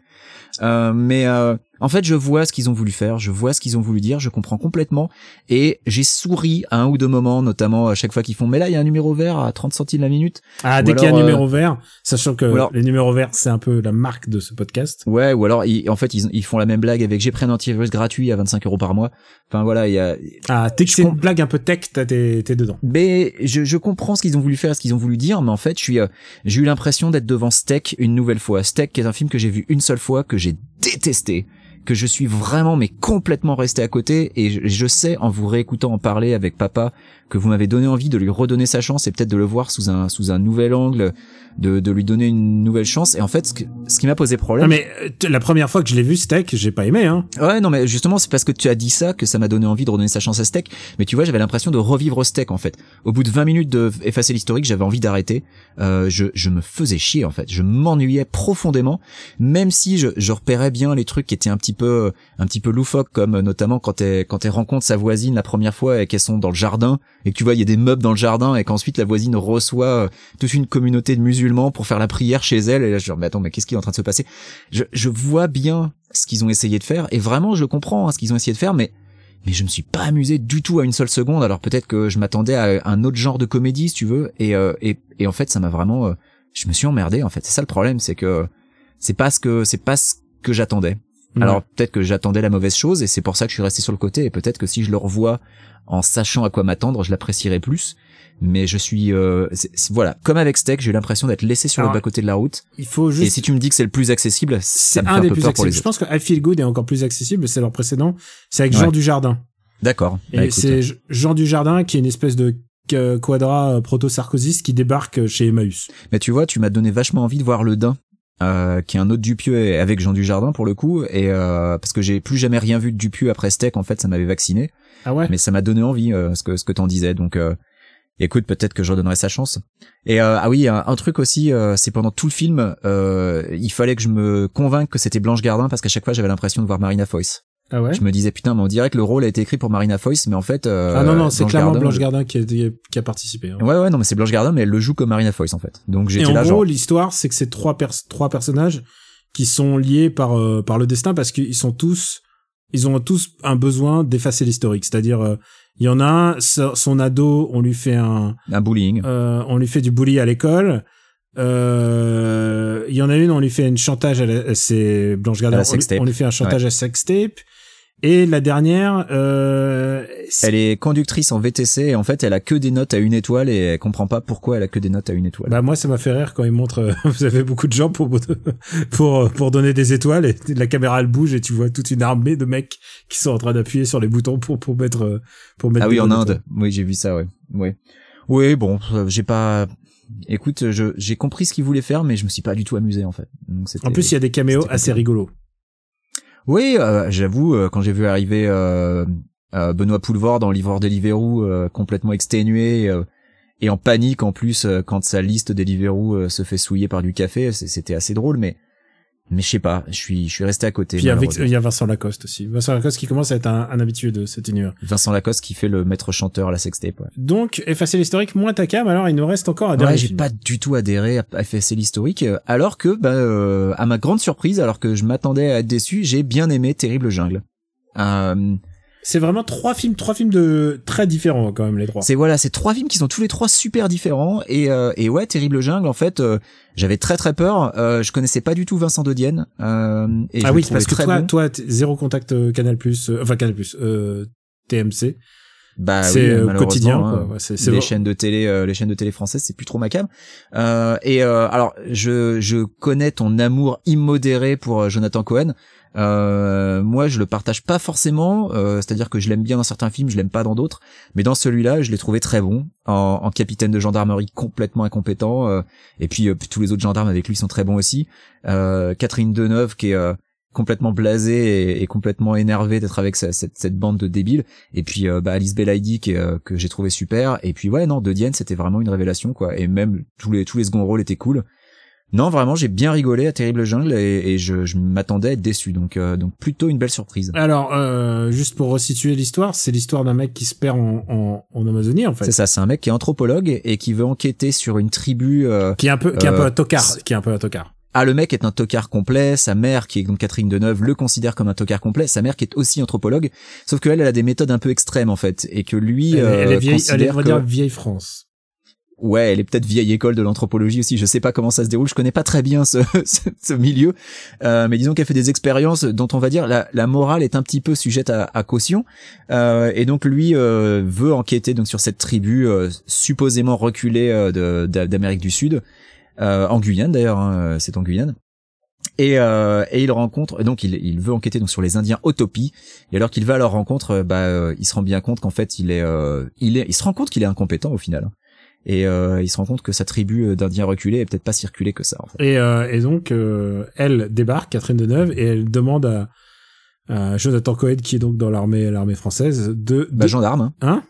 Euh, mais euh, en fait, je vois ce qu'ils ont voulu faire, je vois ce qu'ils ont voulu dire, je comprends complètement et j'ai souri à un ou deux moments, notamment à chaque fois qu'ils font mais là il y a un numéro vert à 30 centimes la minute. Ah, Ou dès qu'il y a un euh, numéro vert, sachant que alors- les numéros verts, c'est un peu la marque de ce podcast. Ouais, ou alors ils- en fait ils, ils font la même blague avec j'ai pris un antivirus gratuit à 25 euros par mois. Enfin voilà, il y a Ah, dès que c'est une blague un peu tech, t'es t'es dedans. Mais je, je comprends ce qu'ils ont voulu faire, ce qu'ils ont voulu dire, mais en fait, je suis, euh, j'ai eu l'impression d'être devant Steak une nouvelle fois. Steak, qui est un film que j'ai vu une seule fois, que j'ai détesté, que je suis vraiment mais complètement resté à côté, et je, je sais en vous réécoutant en parler avec papa que vous m'avez donné envie de lui redonner sa chance et peut-être de le voir sous un sous un nouvel angle, de, de lui donner une nouvelle chance. Et en fait, ce, que- ce qui m'a posé problème. Non, mais euh, la première fois que je l'ai vu, Steak, j'ai pas aimé, hein. Ouais, non, mais justement, c'est parce que tu as dit ça que ça m'a donné envie de redonner sa chance à Steak. Mais tu vois, j'avais l'impression de revivre Steak, en fait. Au bout de 20 minutes de effacer l'historique, j'avais envie d'arrêter. Euh, je, je me faisais chier, en fait. Je m'ennuyais profondément, même si je, je repérais bien les trucs qui étaient un petit un petit peu loufoques, comme notamment quand elle, quand rencontre sa voisine la première fois et qu'elles sont dans le jardin et que tu vois, il y a des meubles dans le jardin et qu'ensuite la voisine reçoit euh, toute une communauté de musulmans pour faire la prière chez elle. Et là, je dis, mais attends, mais qu'est-ce qui est en train de se passer? Je, vois bien ce qu'ils ont essayé de faire et vraiment je comprends hein, ce qu'ils ont essayé de faire mais mais je me suis pas amusé du tout à une seule seconde alors peut-être que je m'attendais à un autre genre de comédie si tu veux et euh, en fait ça m'a vraiment euh, je me suis emmerdé en fait c'est ça le problème c'est que c'est pas ce que c'est pas ce que j'attendais alors peut-être que j'attendais la mauvaise chose et c'est pour ça que je suis resté sur le côté et peut-être que si je le revois en sachant à quoi m'attendre je l'apprécierais plus mais je suis euh, voilà comme avec Steak j'ai eu l'impression d'être laissé sur Alors, le bas côté de la route il faut et juste. si tu me dis que c'est le plus accessible C'est un un des peu plus pour accessibles. les Je pense que I Feel Good est encore plus accessible. C'est leur précédent. C'est avec Ouais. Jean Dujardin. d'accord Et Bah, c'est Jean Dujardin qui est une espèce de euh, quadra euh, proto-sarkozyste qui débarque chez Emmaüs. Mais tu vois, tu m'as donné vachement envie de voir le Dain. Euh, qui est un autre Dupieux avec Jean Dujardin pour le coup et euh, parce que j'ai plus jamais rien vu de Dupieux après Steak en fait ça m'avait vacciné. Ah ouais? Mais ça m'a donné envie euh, ce que ce que t'en disais donc euh, écoute peut-être que je redonnerai sa chance. Et euh, ah oui un, un truc aussi euh, c'est pendant tout le film euh, il fallait que je me convainque que c'était Blanche Gardin parce qu'à chaque fois j'avais l'impression de voir Marina Foïs Ah ouais je me disais putain mais on dirait que le rôle a été écrit pour Marina Foïs mais en fait euh, Ah non, non, c'est clairement Gardin, Blanche Gardin qui a, qui a participé. hein. ouais ouais non mais c'est Blanche Gardin mais elle le joue comme Marina Foïs en fait donc Et j'étais en là gros, genre l'histoire, c'est que c'est trois, pers- trois personnages qui sont liés par, euh, par le destin parce qu'ils sont tous, ils ont tous un besoin d'effacer l'historique. C'est-à-dire, euh, il y en a un, so- son ado, on lui fait un, un bullying euh, on lui fait du bully à l'école. Euh, il y en a une, on lui fait une chantage à la, c'est Blanche Gardin, À la on, lui- sextape. on lui fait un chantage à sextape. Et la dernière, euh, Elle est conductrice en VTC et en fait elle a que des notes à une étoile et elle comprend pas pourquoi elle a que des notes à une étoile. Bah moi ça m'a fait rire quand il montre euh, vous avez beaucoup de gens pour pour pour donner des étoiles et la caméra elle bouge et tu vois toute une armée de mecs qui sont en train d'appuyer sur les boutons pour pour mettre euh, pour mettre ah oui en Inde. étoiles. Oui j'ai vu ça ouais. Oui. Oui bon euh, j'ai pas. Écoute je j'ai compris ce qu'il voulait faire mais je me suis pas du tout amusé en fait. Donc, En plus il y a des caméos assez rigolos. Oui euh, j'avoue euh, quand j'ai vu arriver euh, euh, Benoît Poulvord dans Livreur Deliveroo euh, complètement exténué et en panique en plus quand sa liste Deliveroo euh, se fait souiller par du café c'était assez drôle mais mais je sais pas je suis je suis resté à côté. Puis il y, a Vic- malheureusement. il y a Vincent Lacoste aussi. Vincent Lacoste qui commence à être un, un habitué de cet univers. Vincent Lacoste qui fait le maître chanteur à la sextape. Ouais. Donc effacer l'historique moins ta cam alors il nous reste encore à Ouais, j'ai pas du tout adhéré à FSL l'historique, euh, alors que, bah, euh, à ma grande surprise, alors que je m'attendais à être déçu, j'ai bien aimé Terrible Jungle. Euh, C'est vraiment trois films trois films de très différents quand même les trois. c'est voilà, c'est trois films qui sont tous les trois super différents et euh, et ouais, Terrible Jungle, en fait, euh, j'avais très très peur. Euh, je connaissais pas du tout Vincent Dodienne. Euh, Ah oui, parce que toi bon. toi zéro contact euh, Canal Plus enfin Canal Plus euh, TMC. Bah c'est oui, euh, quotidien hein. quoi. C'est les chaînes de télé euh, les chaînes de télé françaises c'est plus trop ma cam euh, et euh, alors je je connais ton amour immodéré pour euh, Jonathan Cohen euh, moi je le partage pas forcément euh, c'est-à-dire que je l'aime bien dans certains films je l'aime pas dans d'autres mais dans celui-là je l'ai trouvé très bon en, en capitaine de gendarmerie complètement incompétent euh, et puis euh, tous les autres gendarmes avec lui sont très bons aussi. Euh, Catherine Deneuve qui est complètement blasée et, complètement énervée d'être avec cette, cette bande de débiles et puis bah, Alice Belaïdi qui que j'ai trouvé super et puis ouais non de Dienne c'était vraiment une révélation quoi et même tous les tous les seconds rôles étaient cool non vraiment j'ai bien rigolé à Terrible Jungle et, et je, je m'attendais à être déçu donc euh, donc plutôt une belle surprise Alors, euh, juste pour resituer l'histoire, c'est l'histoire d'un mec qui se perd en, en, en Amazonie, en fait. c'est ça c'est un mec qui est anthropologue et qui veut enquêter sur une tribu euh, Qui est un peu, qui est un peu Euh, un tocard, c'est- qui est un peu un tocard. Ah, le mec est un tocard complet. Sa mère, qui est donc Catherine Deneuve, le considère comme un tocard complet. Sa mère, qui est aussi anthropologue, sauf qu'elle, elle a des méthodes un peu extrêmes en fait, et que lui, Elle, est- elle euh, est vieille, elle est, on va dire, vieille France. Ouais, elle est peut-être vieille école de l'anthropologie aussi. Je sais pas comment ça se déroule. Je connais pas très bien ce, ce, ce milieu, Euh, mais disons qu'elle fait des expériences dont on va dire la, la morale est un petit peu sujette à, à caution. Euh, et donc lui euh, veut enquêter donc sur cette tribu euh, supposément reculée euh, d'Amérique du Sud, euh, en Guyane d'ailleurs. hein, c'est en Guyane. Et, euh, et il rencontre donc il, il veut enquêter donc sur les Indiens Autopi et alors qu'il va à leur rencontre bah euh, il se rend bien compte qu'en fait il est euh, il est il se rend compte qu'il est incompétent au final et euh, il se rend compte que sa tribu euh, d'Indiens reculés est peut-être pas circulée que ça en fait. Et, euh, et donc, euh, elle débarque, Catherine Deneuve, et elle demande à, à Jonathan Cohen, qui est donc dans l'armée, l'armée française, de, Bah gendarme hein. hein?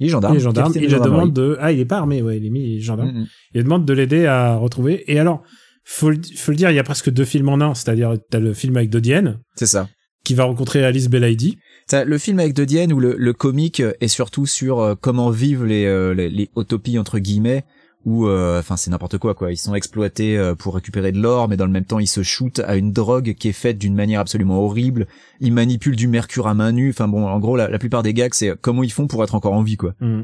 Il est gendarme. Il est gendarme. Il gendarmerie. demande de, ah, il est pas armé, ouais, il est mis, il est gendarme. Mm, mm. Il demande de l'aider à retrouver. Et alors, faut le, faut le dire, il y a presque deux films en un. C'est-à-dire, t'as le film avec Dodienne, C'est ça. qui va rencontrer Alice Belaïdi. T'as le film avec De Dienne où le, le comique est surtout sur euh, comment vivent les, euh, les, les utopies entre guillemets où euh, enfin c'est n'importe quoi quoi. Ils sont exploités euh, pour récupérer de l'or mais dans le même temps ils se shootent à une drogue qui est faite d'une manière absolument horrible. Ils manipulent du mercure à main nue. Enfin bon en gros la, la plupart des gags c'est comment ils font pour être encore en vie quoi. Mm.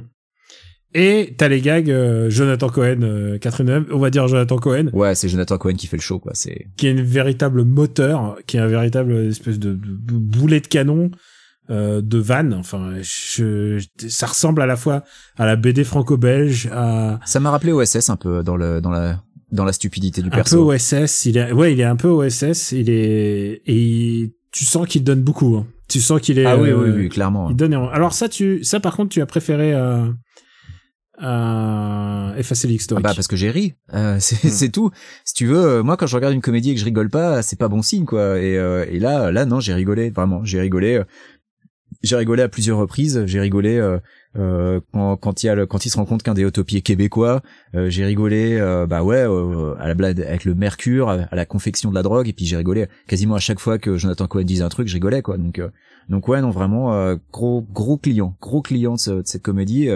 Et t'as les gags euh, Jonathan Cohen, euh, Catherine on va dire Jonathan Cohen, ouais c'est Jonathan Cohen qui fait le show quoi. C'est qui est une véritable moteur, qui est un véritable espèce de, de- de boulet de canon euh, de van. Enfin, je, je- ça ressemble à la fois à la BD franco-belge, à ça m'a rappelé OSS un peu dans le dans la dans la stupidité du un peu perso OSS. Il est, ouais, il est un peu OSS. Il est et il- tu sens qu'il donne beaucoup. hein. Tu sens qu'il est. ah oui euh, oui oui clairement Il donne. Alors ça, tu, ça par contre, tu as préféré à euh, effacer Ah l'historique. bah parce que j'ai ri, euh, c'est Hmm. c'est tout. Si tu veux, euh, moi quand je regarde une comédie et que je rigole pas, c'est pas bon signe quoi. Et, euh, et là, là non, j'ai rigolé vraiment, j'ai rigolé. J'ai rigolé à plusieurs reprises. J'ai rigolé euh, euh, quand quand il y a le, quand il se rend compte qu'un des autopiers québécois. Euh, j'ai rigolé, euh, bah ouais, euh, à la blague avec le mercure, à, la confection de la drogue. Et puis j'ai rigolé quasiment à chaque fois que Jonathan Cohen disait un truc, je rigolais quoi. Donc donc ouais, non vraiment gros gros client, gros client de, ce- de cette comédie.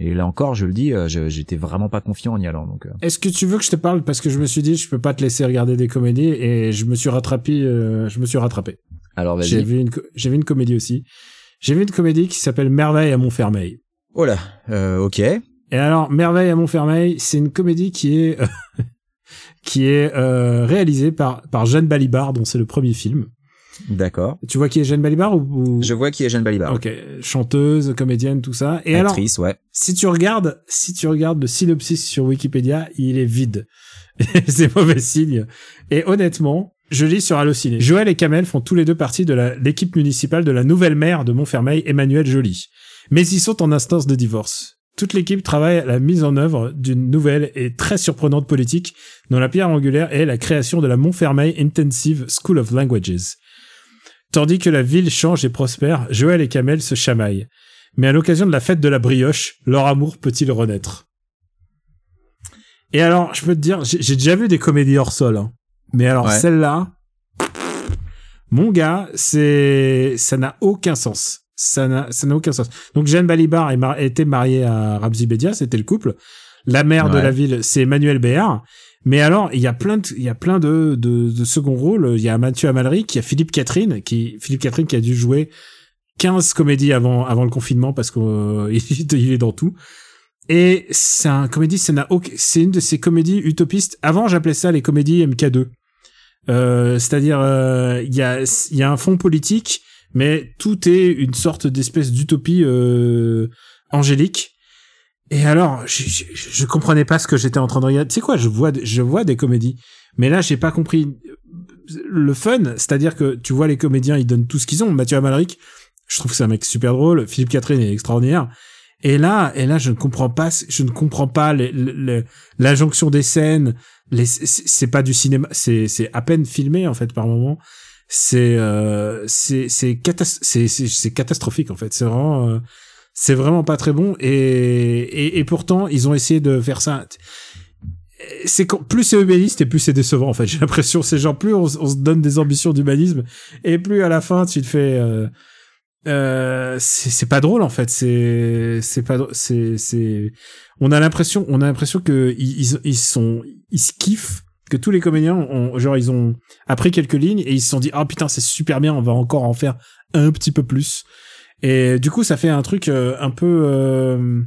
et là encore, je le dis, j'étais vraiment pas confiant en y allant. Donc Est-ce que tu veux que je te parle? Parce que je me suis dit je peux pas te laisser regarder des comédies et je me suis rattrapé je me suis rattrapé. Alors J'ai vu une j'ai vu une comédie aussi. J'ai vu une comédie qui s'appelle Merveille à Montfermeil. Oh là, euh, ok. Et alors Merveille à Montfermeil, c'est une comédie qui est qui est euh, réalisée par par Jeanne Balibar dont c'est le premier film. D'accord. Tu vois qui est Jeanne Balibar ou, ou- Je vois qui est Jeanne Balibar. Ok, chanteuse, comédienne, tout ça. Et alors, Actrice, ouais. si tu regardes, si tu regardes le synopsis sur Wikipédia, il est vide. c'est mauvais signe. Et honnêtement, je lis sur Allociné. Joël et Kamel font tous les deux partie de l'équipe municipale de la nouvelle maire de Montfermeil, Emmanuel Joly. Mais ils sont en instance de divorce. Toute l'équipe travaille à la mise en œuvre d'une nouvelle et très surprenante politique dont la pierre angulaire est la création de la Montfermeil Intensive School of Languages. Tandis que la ville change et prospère, Joël et Kamel se chamaillent. Mais à l'occasion de la fête de la brioche, leur amour peut-il renaître? Et alors, je peux te dire, j'ai j'ai déjà vu des comédies hors sol, hein. Mais alors Ouais. celle-là, mon gars, c'est ça n'a aucun sens. Ça n'a ça n'a aucun sens. Donc Jeanne Balibar est mar- était mariée à Ramzi Bedia, c'était le couple. La mère de Ouais. la ville, c'est Emmanuel Béard. Mais alors, il y a plein de, il y a plein de, de, de second rôles. Il y a Mathieu Amalric, il y a Philippe Catherine, qui, Philippe Catherine qui a dû jouer 15 comédies avant, avant le confinement parce qu'il il est dans tout. Et c'est un comédie, ça n'a aucun, c'est une de ces comédies utopistes. Avant, j'appelais ça les comédies MK2. Euh, c'est-à-dire, euh, il y a, y a un fond politique, mais tout est une sorte d'espèce d'utopie, euh, angélique. Et alors, je, je, je comprenais pas ce que j'étais en train de regarder. Tu sais quoi, je vois, je vois des comédies. Mais là, j'ai pas compris le fun. C'est-à-dire que tu vois les comédiens, ils donnent tout ce qu'ils ont. Mathieu Amalric, je trouve que c'est un mec super drôle. Philippe Catherine est extraordinaire. Et là, et là, je ne comprends pas, je ne comprends pas les- les- l'injonction des scènes. C'est pas du cinéma, c'est, c'est à peine filmé en fait par moment. C'est, euh, c'est, c'est, catas- c'est, c'est, c'est catastrophique en fait. C'est vraiment, euh, c'est vraiment pas très bon. Et, et, et pourtant, ils ont essayé de faire ça. C'est plus c'est humaniste et plus c'est décevant en fait. J'ai l'impression, c'est genre plus on, se donne des ambitions d'humanisme et plus à la fin tu te fais. Euh, euh, c'est pas drôle en fait c'est c'est pas c'est c'est on a l'impression on a l'impression que ils, ils sont ils se kiffent que tous les comédiens ont genre ils ont appris quelques lignes et ils se sont dit ah putain c'est super bien on va encore en faire un petit peu plus et du coup ça fait un truc euh, un peu euh,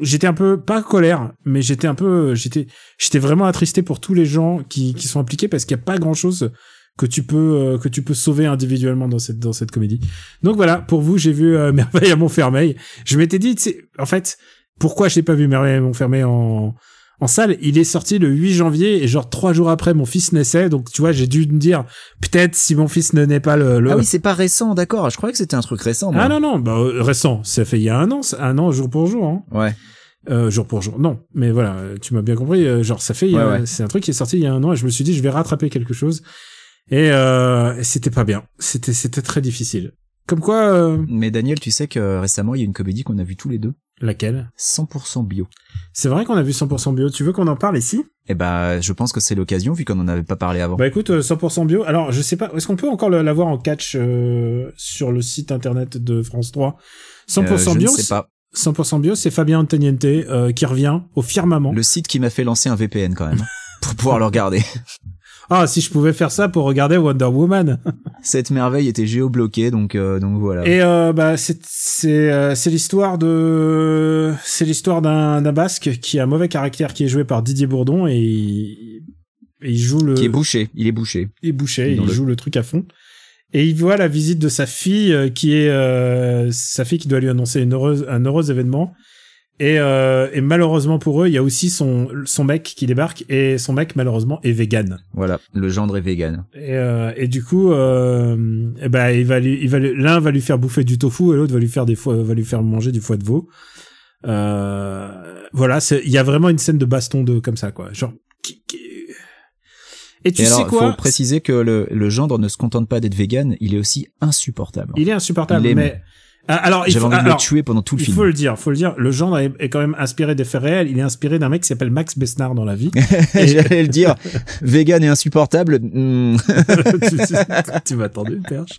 j'étais un peu pas colère mais j'étais un peu j'étais j'étais vraiment attristé pour tous les gens qui qui sont impliqués parce qu'il y a pas grand chose que tu peux euh, que tu peux sauver individuellement dans cette dans cette comédie. Donc voilà, pour vous, j'ai vu euh, Merveille à Montfermeil. Je m'étais dit, en fait, pourquoi j'ai pas vu Merveille à Montfermeil en en salle? Il est sorti le 8 janvier et genre trois jours après, mon fils naissait. Donc tu vois, j'ai dû me dire peut-être si mon fils ne naît pas le. le... Ah oui, c'est pas récent, d'accord. Je croyais que c'était un truc récent. Moi. Ah non non, bah euh, récent. Ça fait il y a un an, un an jour pour jour. Hein. Ouais. Euh, jour pour jour. Non, mais voilà, tu m'as bien compris. euh, genre ça fait, Ouais, c'est un truc qui est sorti il y a un an et je me suis dit je vais rattraper quelque chose. Et euh, c'était pas bien. C'était c'était très difficile. Comme quoi, euh, Mais Daniel, tu sais que récemment, il y a une comédie qu'on a vue tous les deux. Laquelle? 100% bio. C'est vrai qu'on a vu 100% bio. Tu veux qu'on en parle ici? Eh ben, je pense que c'est l'occasion vu qu'on en avait pas parlé avant. Bah écoute, euh, 100% bio. Alors je sais pas, est-ce qu'on peut encore le- l'avoir en catch euh, sur le site internet de France 3 100% Euh, je bio. ne sais pas. 100% bio, c'est Fabien Antoniente euh, qui revient au firmament. Le site qui m'a fait lancer un VPN quand même pour pouvoir le regarder. Ah, si je pouvais faire ça pour regarder Wonder Woman. Cette merveille était géobloquée, donc euh, donc voilà. Et euh, bah c'est c'est euh, c'est l'histoire de c'est l'histoire d'un d'un basque qui a un mauvais caractère qui est joué par Didier Bourdon et il, et il joue le Qui est bouché. Il est bouché. il est bouché, Dans il le- joue le truc à fond. Et il voit la visite de sa fille euh, qui est euh, sa fille qui doit lui annoncer une heureuse, un heureux événement. Et, euh, et malheureusement pour eux, il y a aussi son son mec qui débarque et son mec malheureusement est vegan. Voilà. Le gendre est vegan. Et, euh, et du coup, euh, ben, il va lui, il va l'un va lui faire bouffer du tofu et l'autre va lui faire des foies, va lui faire manger du foie de veau. Euh, voilà, il y a vraiment une scène de baston de comme ça quoi. Genre Et tu Et sais alors, quoi faut préciser que le, le gendre ne se contente pas d'être vegan, il est aussi insupportable. Il est insupportable Il mais alors il J'avais faut envie de alors, le tuer pendant tout le il film. faut le dire, faut le dire, le genre est, est quand même inspiré des faits réels, il est inspiré d'un mec qui s'appelle Max Besnard dans la vie. J'allais le dire, vegan et insupportable. hmm. tu tu m'as tendu, perche.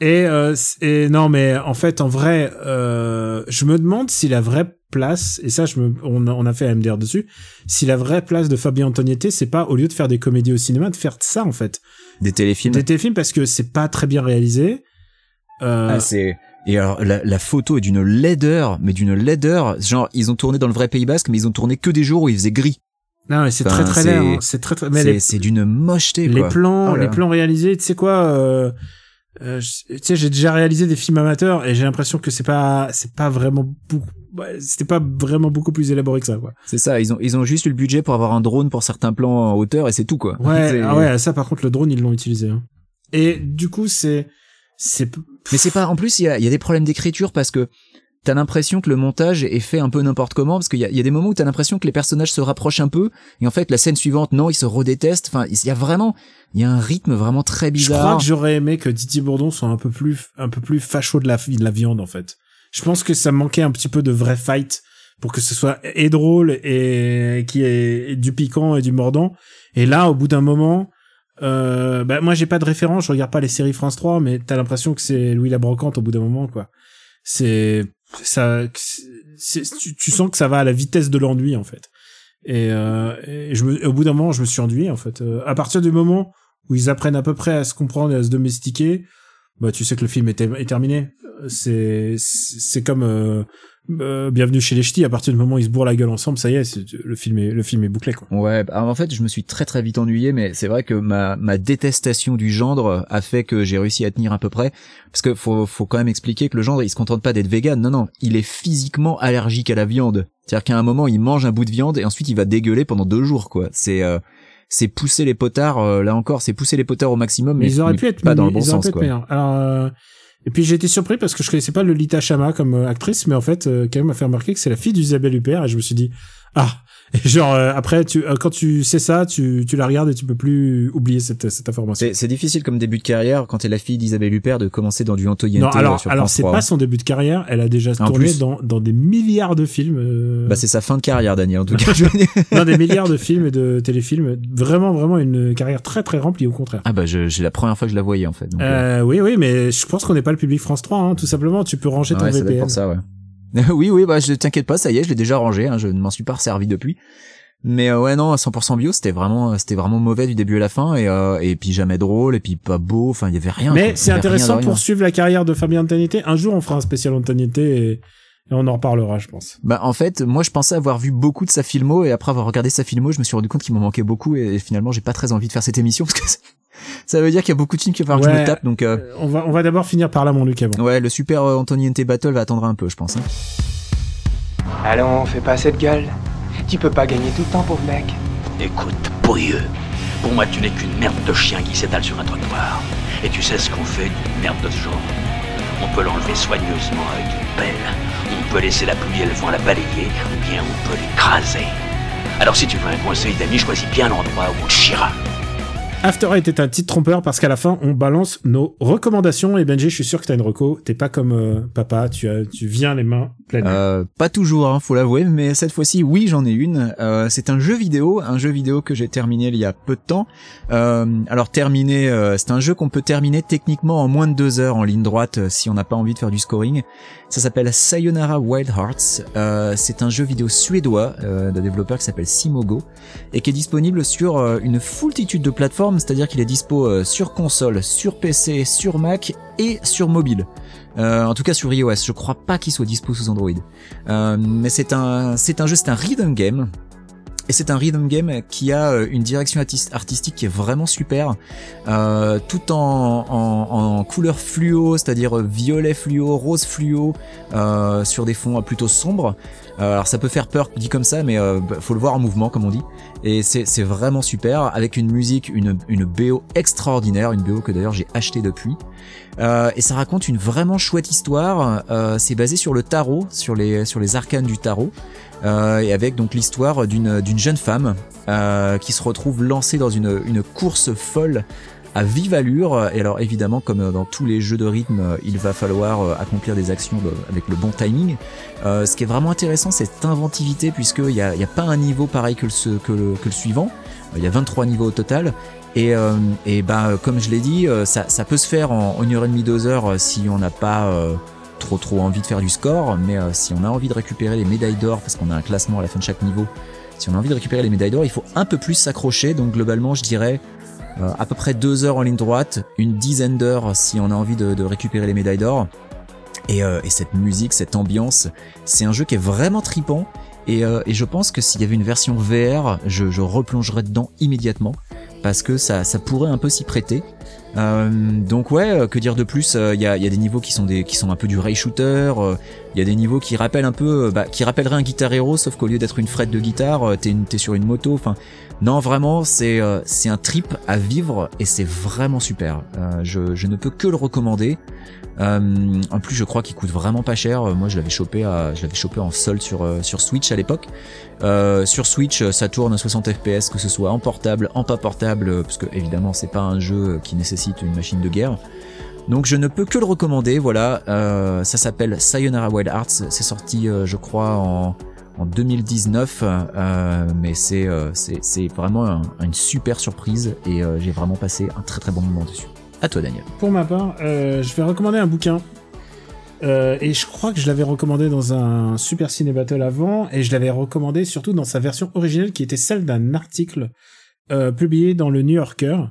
et, euh, et non, mais en fait, en vrai, euh, je me demande si la vraie place, et ça, je me, on, a, on a fait un MDR dessus, si la vraie place de Fabien Antoniette, c'est pas au lieu de faire des comédies au cinéma, de faire ça en fait, Des téléfilms. des téléfilms parce que c'est pas très bien réalisé. Euh, Ah, c'est et alors la, la photo est d'une laideur, mais d'une laideur. Genre ils ont tourné dans le vrai Pays Basque, mais ils ont tourné que des jours où il faisait gris. non, mais c'est enfin, très très laid. hein, C'est très très. Mais C'est les, d'une mocheté les quoi. plans, Oh les là. plans réalisés, tu sais quoi euh, euh, Tu sais, j'ai déjà réalisé des films amateurs et j'ai l'impression que c'est pas, c'est pas vraiment beaucoup. ouais, C'était pas vraiment beaucoup plus élaboré que ça, quoi. C'est ça. Ils ont ils ont juste eu le budget pour avoir un drone pour certains plans en hauteur et c'est tout quoi. Ouais, ah ouais, ça par contre le drone ils l'ont utilisé. hein. Et du coup c'est, c'est Mais c'est pas. En plus, il y a, il y a des problèmes d'écriture parce que t'as l'impression que le montage est fait un peu n'importe comment parce qu'il y a, il y a des moments où t'as l'impression que les personnages se rapprochent un peu et en fait la scène suivante non ils se redétestent. Enfin, il y a vraiment, il y a un rythme vraiment très Je bizarre. crois que j'aurais aimé que Didier Bourdon soit un peu plus, un peu plus facho de la, de la viande, en fait. Je pense que ça manquait un petit peu de vrai fight pour que ce soit et drôle et qui est du piquant et du mordant. Et là, au bout d'un moment, euh, bah, moi, j'ai pas de référence, je regarde pas les séries France 3, mais t'as l'impression que c'est Louis la Brocante au bout d'un moment, quoi. C'est, ça, tu, sens que ça va à la vitesse de l'ennui, en fait. Et, euh, et je me, au bout d'un moment, je me suis ennuyé, en fait. Euh, à partir du moment où ils apprennent à peu près à se comprendre et à se domestiquer, bah tu sais que le film est, est terminé. Euh, C'est c'est comme euh, Bienvenue chez les Ch'tis. À partir du moment où ils se bourrent la gueule ensemble, ça y est, le film est le film est bouclé quoi. Ouais, en fait, je me suis très très vite ennuyé, mais c'est vrai que ma, ma détestation du gendre a fait que j'ai réussi à tenir à peu près. Parce que faut, faut quand même expliquer que le gendre, il se contente pas d'être vegan. Non, non, il est physiquement allergique à la viande. C'est-à-dire qu'à un moment, il mange un bout de viande et ensuite il va dégueuler pendant deux jours, quoi. C'est, euh, c'est pousser les potards, euh, là encore, c'est pousser les potards au maximum, mais, Mais ils auraient mais pu être pas dans le bon sens, être quoi. Alors euh, et puis j'ai été surpris parce que je connaissais pas Lolita Chama comme euh, actrice, mais en fait, euh, quand même m'a fait remarquer que c'est la fille d'Isabelle Huppert et je me suis dit ah. Et genre euh, après, tu euh, quand tu sais ça, tu tu la regardes et tu peux plus oublier cette cette information. C'est, c'est difficile comme début de carrière quand t'es la fille d'Isabelle Huppert de commencer dans du Antoniente Non, alors, euh, sur alors c'est 3. pas son début de carrière. Elle a déjà En tourné plus. dans, dans des milliards de films. euh, Bah c'est sa fin de carrière, Daniel, en tout cas. dans des milliards de films et de téléfilms. Vraiment, vraiment une carrière très, très remplie, au contraire. ah bah je, j'ai la première fois que je la voyais en fait. donc, euh, Euh, oui, oui, mais je pense qu'on n'est pas le public France 3, hein, tout simplement. Tu peux ranger ton Ouais, ça VPN. pour ça, ouais. oui, oui, bah je t'inquiète pas, ça y est, je l'ai déjà rangé, hein, je ne m'en suis pas resservi depuis. Mais euh, ouais, non, 100% bio, c'était vraiment, c'était vraiment mauvais du début à la fin, et euh, et puis jamais drôle, et puis pas beau, enfin il y avait rien. Mais c'est intéressant pour suivre la carrière de Fabien Antoniette. Un jour, on fera un spécial Antoniette et, et on en reparlera, je pense. Bah en fait, moi je pensais avoir vu beaucoup de sa filmo, et après avoir regardé sa filmo, je me suis rendu compte qu'il m'en manquait beaucoup, et finalement j'ai pas très envie de faire cette émission parce que ça veut dire qu'il y a beaucoup de films qu'il va falloir que je Ouais. me tape, donc euh, Euh, on va, on va d'abord finir par là, mon Luc, avant. ouais, le super euh, Antoniente Battle va attendre un peu, je pense. Hein. Allons, fais pas cette gueule. Tu peux pas gagner tout le temps, pauvre mec. Écoute, pourrieux. Pour moi, tu n'es qu'une merde de chien qui s'étale sur un trottoir. Et tu sais ce qu'on fait d'une merde de ce genre On peut l'enlever soigneusement avec une pelle. On peut laisser la pluie et le vent la balayer, ou bien on peut l'écraser. Alors si tu veux un conseil d'ami, choisis bien l'endroit où on chira. After Eight est un titre trompeur parce qu'à la fin, on balance nos recommandations. Et Benji, je suis sûr que t'as une reco. T'es pas comme euh, papa, tu, tu viens les mains pleines. Euh, pas toujours, hein, faut l'avouer, mais cette fois-ci, oui, j'en ai une. Euh, c'est un jeu vidéo, un jeu vidéo que j'ai terminé il y a peu de temps. Euh, alors terminé, euh, c'est un jeu qu'on peut terminer techniquement en moins de deux heures en ligne droite si on n'a pas envie de faire du scoring. Ça s'appelle Sayonara Wild Hearts. C'est un jeu vidéo suédois d'un développeur qui s'appelle Simogo et qui est disponible sur une foultitude de plateformes, c'est-à-dire qu'il est dispo euh, sur console, sur PC, sur Mac et sur mobile. Euh, en tout cas sur iOS, je crois pas qu'il soit dispo sous Android. Euh, mais c'est un, un un rhythm game. Et c'est un rhythm game qui a une direction artistique qui est vraiment super, tout en, en, en, couleur fluo, c'est-à-dire violet fluo, rose fluo, sur des fonds plutôt sombres. Euh, alors ça peut faire peur dit comme ça, mais euh, bah, faut le voir en mouvement comme on dit. Et c'est vraiment super, avec une musique, une, une BO extraordinaire, une BO que d'ailleurs j'ai acheté depuis. Euh, et ça raconte une vraiment chouette histoire. C'est basé sur le tarot, sur les sur les arcanes du tarot, et avec donc l'histoire d'une d'une jeune femme qui se retrouve lancée dans une une course folle à vive allure. Et alors évidemment, comme dans tous les jeux de rythme, il va falloir accomplir des actions avec le bon timing. ce qui est vraiment intéressant, c'est cette inventivité, puisqu'il n'y a, pas un niveau pareil que le, suivant. Il y a 23 niveaux au total. Et, euh, bah, comme je l'ai dit, euh, ça, peut se faire en, une heure et demie, deux euh, si on n'a pas euh, trop trop envie de faire du score, mais si on a envie de récupérer les médailles d'or, parce qu'on a un classement à la fin de chaque niveau, si on a envie de récupérer les médailles d'or, il faut un peu plus s'accrocher. Donc globalement, je dirais à peu près deux heures en ligne droite, une dizaine d'heures si on a envie de, récupérer les médailles d'or. Et, et, cette musique, cette ambiance, c'est un jeu qui est vraiment tripant. Et, et je pense que s'il y avait une version VR, je, je replongerais dedans immédiatement parce que ça, ça pourrait un peu s'y prêter. Euh, donc ouais, euh, que dire de plus Il euh, y, a, y, a, des niveaux qui sont des qui sont un peu du ray shooter. Il y a des niveaux qui rappellent un peu, bah, qui rappelleraient un Guitar Hero, sauf qu'au lieu d'être une frette de guitare, t'es es sur une moto. Enfin, non, vraiment, c'est c'est un trip à vivre et c'est vraiment super. je ne peux que le recommander. Euh, en plus, je crois qu'il coûte vraiment pas cher. Moi, je l'avais chopé, à, je l'avais chopé en solde sur euh, sur Switch à l'époque. Euh, sur Switch, ça tourne à 60 FPS, que ce soit en portable, en pas portable, parce que évidemment, c'est pas un jeu qui nécessite une machine de guerre. Donc, je ne peux que le recommander. Voilà, euh, ça s'appelle Sayonara Wild Arts. C'est sorti, je crois, en en 2019, euh, mais c'est c'est vraiment une super surprise et j'ai vraiment passé un très très bon moment dessus. À toi, Daniel. Pour ma part, euh, je vais recommander un bouquin. Euh, et je crois que je l'avais recommandé dans un Super Ciné Battle avant, et je l'avais recommandé surtout dans sa version originale qui était celle d'un article euh, publié dans le New Yorker.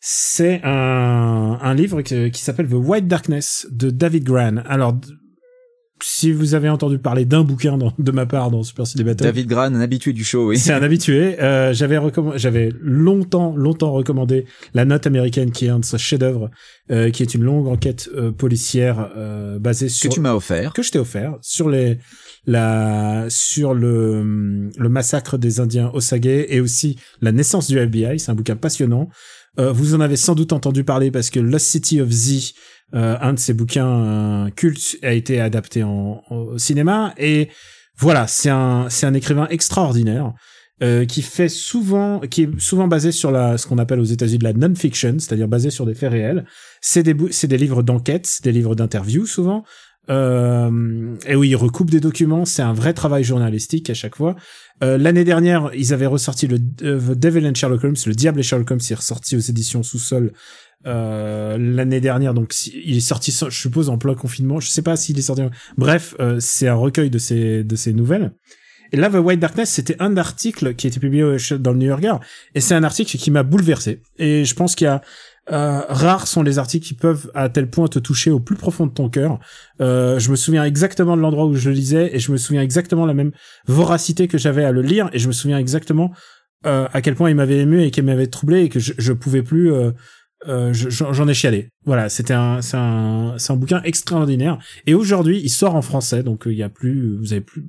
C'est un, un livre qui, qui s'appelle The White Darkness de David Gran. Alors, si vous avez entendu parler d'un bouquin de ma part dans Super City Battle. David Gran, un habitué du show, oui. C'est un habitué. Euh, j'avais j'avais longtemps, longtemps recommandé La Note américaine, qui est un de ses chefs-d'œuvre, euh, qui est une longue enquête euh, policière euh, basée sur que tu m'as offert, que je t'ai offert sur les la sur le le massacre des Indiens Osage et aussi la naissance du FBI. C'est un bouquin passionnant. Euh, vous en avez sans doute entendu parler parce que Lost City of Z euh, un de ses bouquins cultes a été adapté en, au cinéma et voilà, c'est un c'est un écrivain extraordinaire. Euh, qui fait souvent, qui est souvent basé sur la, ce qu'on appelle aux États-Unis la non-fiction, c'est-à-dire basé sur des faits réels. C'est des, c'est des livres d'enquête, des livres d'interview souvent. Euh, et oui, il recoupe des documents. C'est un vrai travail journalistique à chaque fois. Euh, L'année dernière, ils avaient ressorti le The Devil and Sherlock Holmes, le Diable et Sherlock Holmes, est ressorti aux éditions Sous-sol euh, l'année dernière. Donc il est sorti, je suppose, en plein confinement. Je sais pas s'il est sorti. Bref, euh, c'est un recueil de ces de ces nouvelles. Et là, The White Darkness, c'était un article qui a été publié dans le New Yorker, et c'est un article qui m'a bouleversé. Et je pense qu'il y a euh, rares sont les articles qui peuvent à tel point te toucher au plus profond de ton cœur. Euh, je me souviens exactement de l'endroit où je le lisais et je me souviens exactement la même voracité que j'avais à le lire et je me souviens exactement euh, à quel point il m'avait ému et qu'il m'avait troublé et que je, je pouvais plus euh, euh, j'en ai chialé. Voilà, c'était un, c'est un, un bouquin extraordinaire. Et aujourd'hui, il sort en français, donc euh, il y a plus, vous avez plus.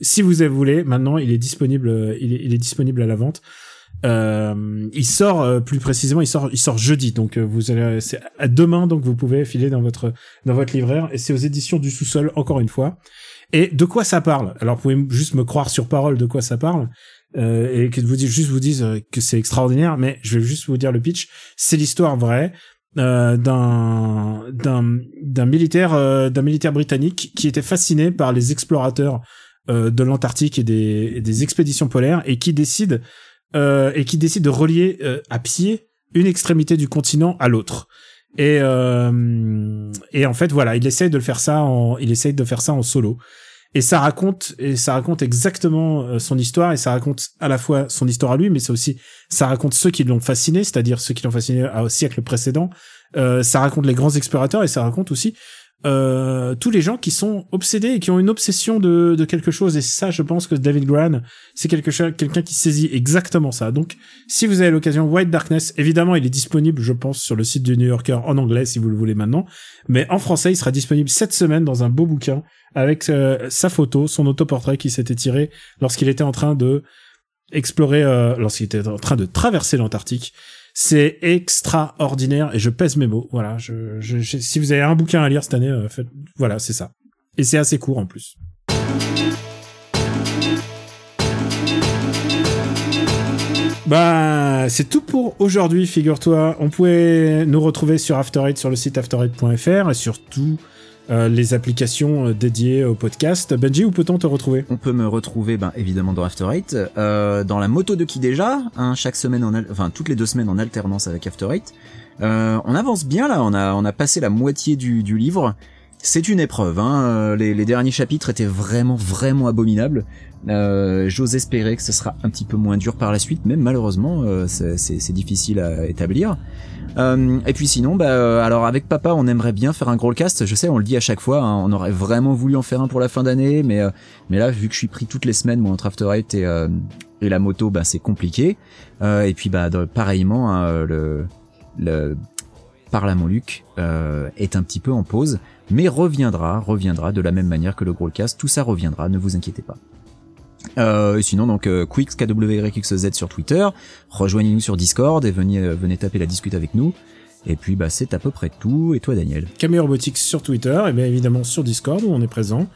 Si vous voulez, maintenant, il est disponible, il est, il est disponible à la vente. Euh, il sort euh, plus précisément, il sort, il sort jeudi, donc vous allez, c'est à demain, donc vous pouvez filer dans votre, dans votre libraire. Et c'est aux éditions du sous-sol, encore une fois. Et de quoi ça parle? Alors, vous pouvez juste me croire sur parole de quoi ça parle euh, et que vous juste vous dise euh, que c'est extraordinaire, mais je vais juste vous dire le pitch. C'est l'histoire vraie euh, d'un d'un d'un militaire euh, d'un militaire britannique qui était fasciné par les explorateurs euh, de l'Antarctique et des, et des expéditions polaires et qui décide et qui décide de relier à pied une extrémité du continent à l'autre. Et et en fait voilà, il essaye de le faire ça en il essaye de faire ça en solo et ça raconte et ça raconte exactement euh, son histoire et ça raconte à la fois son histoire à lui mais c'est aussi ça raconte ceux qui l'ont fasciné c'est-à-dire ceux qui l'ont fasciné au siècle précédent euh, ça raconte les grands explorateurs et ça raconte aussi euh, tous les gens qui sont obsédés et qui ont une obsession de, de quelque chose. Et ça, je pense que David Gran, c'est quelque chose, quelqu'un qui saisit exactement ça. Donc, si vous avez l'occasion, White Darkness, évidemment, il est disponible, je pense, sur le site du New Yorker en anglais, si vous le voulez maintenant. Mais en français, il sera disponible cette semaine dans un beau bouquin avec euh, sa photo, son autoportrait qui s'était tiré lorsqu'il était en train de explorer, euh, lorsqu'il était en train de traverser l'Antarctique. C'est extraordinaire et je pèse mes mots. Voilà, si vous avez un bouquin à lire cette année, euh, faites, voilà, c'est ça. Et c'est assez court en plus. Bah, c'est tout pour aujourd'hui, figure-toi. On pouvait nous retrouver sur After Eight, sur le site after8.fr et surtout euh, les applications euh, dédiées au podcast. Benji, où peut-on te retrouver? On peut me retrouver, ben, évidemment, dans After Eight, euh, dans la moto de qui déjà, hein, chaque semaine, en enfin toutes les deux semaines en alternance avec After Eight. Euh, on avance bien là, on a on a passé la moitié du, du livre. C'est une épreuve. Hein. euh, Les, les derniers chapitres étaient vraiment vraiment abominables. Euh, J'ose espérer que ce sera un petit peu moins dur par la suite, mais malheureusement euh, c'est difficile à établir. Euh, et puis sinon, bah, euh, alors avec papa, on aimerait bien faire un cast. Je sais, on le dit à chaque fois. hein, on aurait vraiment voulu en faire un pour la fin d'année, mais euh, mais là, vu que je suis pris toutes les semaines, moi, entre After Eight et et la moto, bah c'est compliqué. Et puis bah pareillement, hein, le le par la Montluc euh, est un petit peu en pause, mais reviendra, reviendra de la même manière que le gros cast. Tout ça reviendra, ne vous inquiétez pas. Euh, sinon donc euh, sur Twitter, rejoignez-nous sur Discord et venez euh, venez taper la discute avec nous. Et puis bah c'est à peu près tout. Et toi Daniel Camille Robotics sur Twitter et bien évidemment sur Discord où on est présent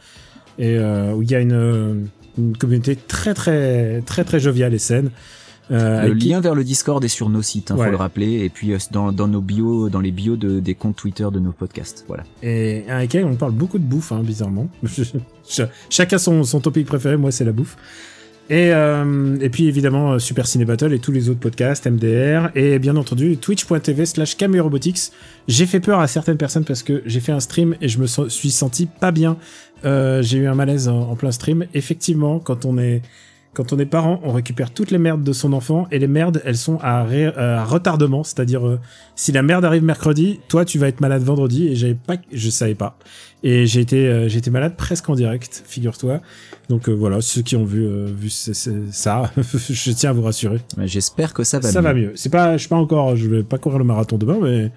et euh, où il y a une, euh, une communauté très très très très joviale et saine. Euh, Le qui- lien vers le Discord est sur nos sites, hein, Ouais. faut le rappeler. Et puis euh, dans, dans nos bios, dans les bios de, des comptes Twitter de nos podcasts. Voilà. et avec elle on parle beaucoup de bouffe hein, bizarrement. Ch- Chacun son, son topic préféré, moi c'est la bouffe. Et, euh, et puis évidemment euh, Super Ciné Battle et tous les autres podcasts, MDR, et bien entendu twitch.tv slash Robotics. J'ai fait peur à certaines personnes parce que j'ai fait un stream et je me so- suis senti pas bien. Euh, j'ai eu un malaise en, en plein stream. Effectivement, quand on est quand on est parent, on récupère toutes les merdes de son enfant et les merdes, elles sont à, ré- euh, à retardement, c'est-à-dire euh, si la merde arrive mercredi, toi tu vas être malade vendredi et j'avais pas, je savais pas. Et j'ai été, euh, j'ai été malade presque en direct, figure-toi. Donc euh, voilà, ceux qui ont vu, euh, vu ça, je tiens à vous rassurer. J'espère que ça va ça mieux. va mieux. C'est pas, je suis pas encore, je vais pas courir le marathon demain, mais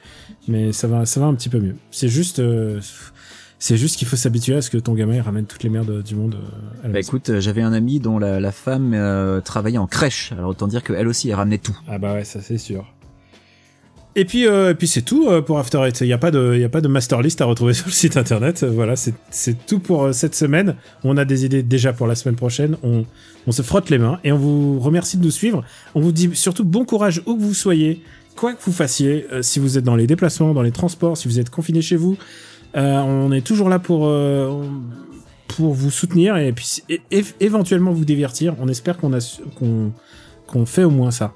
mais ça va, ça va un petit peu mieux. C'est juste, euh, c'est juste qu'il faut s'habituer à ce que ton gamin il ramène toutes les merdes du monde euh, à la Bah maison. écoute, euh, j'avais un ami dont la, la femme euh, travaillait en crèche. Alors autant dire qu'elle aussi, elle ramenait tout. Ah bah ouais, ça c'est sûr. Et puis, euh, et puis c'est tout pour After Eight. Il n'y a pas de, il y a pas de master list à retrouver sur le site internet. Voilà, c'est, c'est tout pour cette semaine. On a des idées déjà pour la semaine prochaine. On, on se frotte les mains et on vous remercie de nous suivre. On vous dit surtout bon courage où que vous soyez, quoi que vous fassiez. euh, si vous êtes dans les déplacements, dans les transports, si vous êtes confiné chez vous, on est toujours là pour euh, pour vous soutenir et puis et- et- éventuellement vous divertir. On espère qu'on qu'on qu'on fait au moins ça.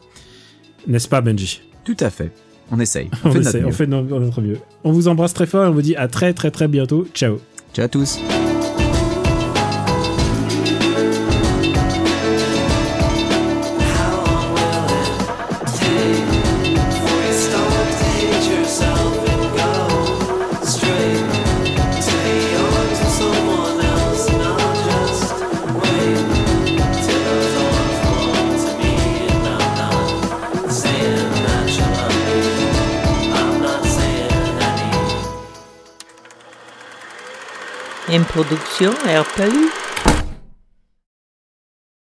N'est-ce pas, Benji? Tout à fait. On essaye. On, On, fait notre essaie, on mieux. fait notre mieux. On vous embrasse très fort et on vous dit à très très très bientôt. Ciao. Ciao à tous. Une production RPU.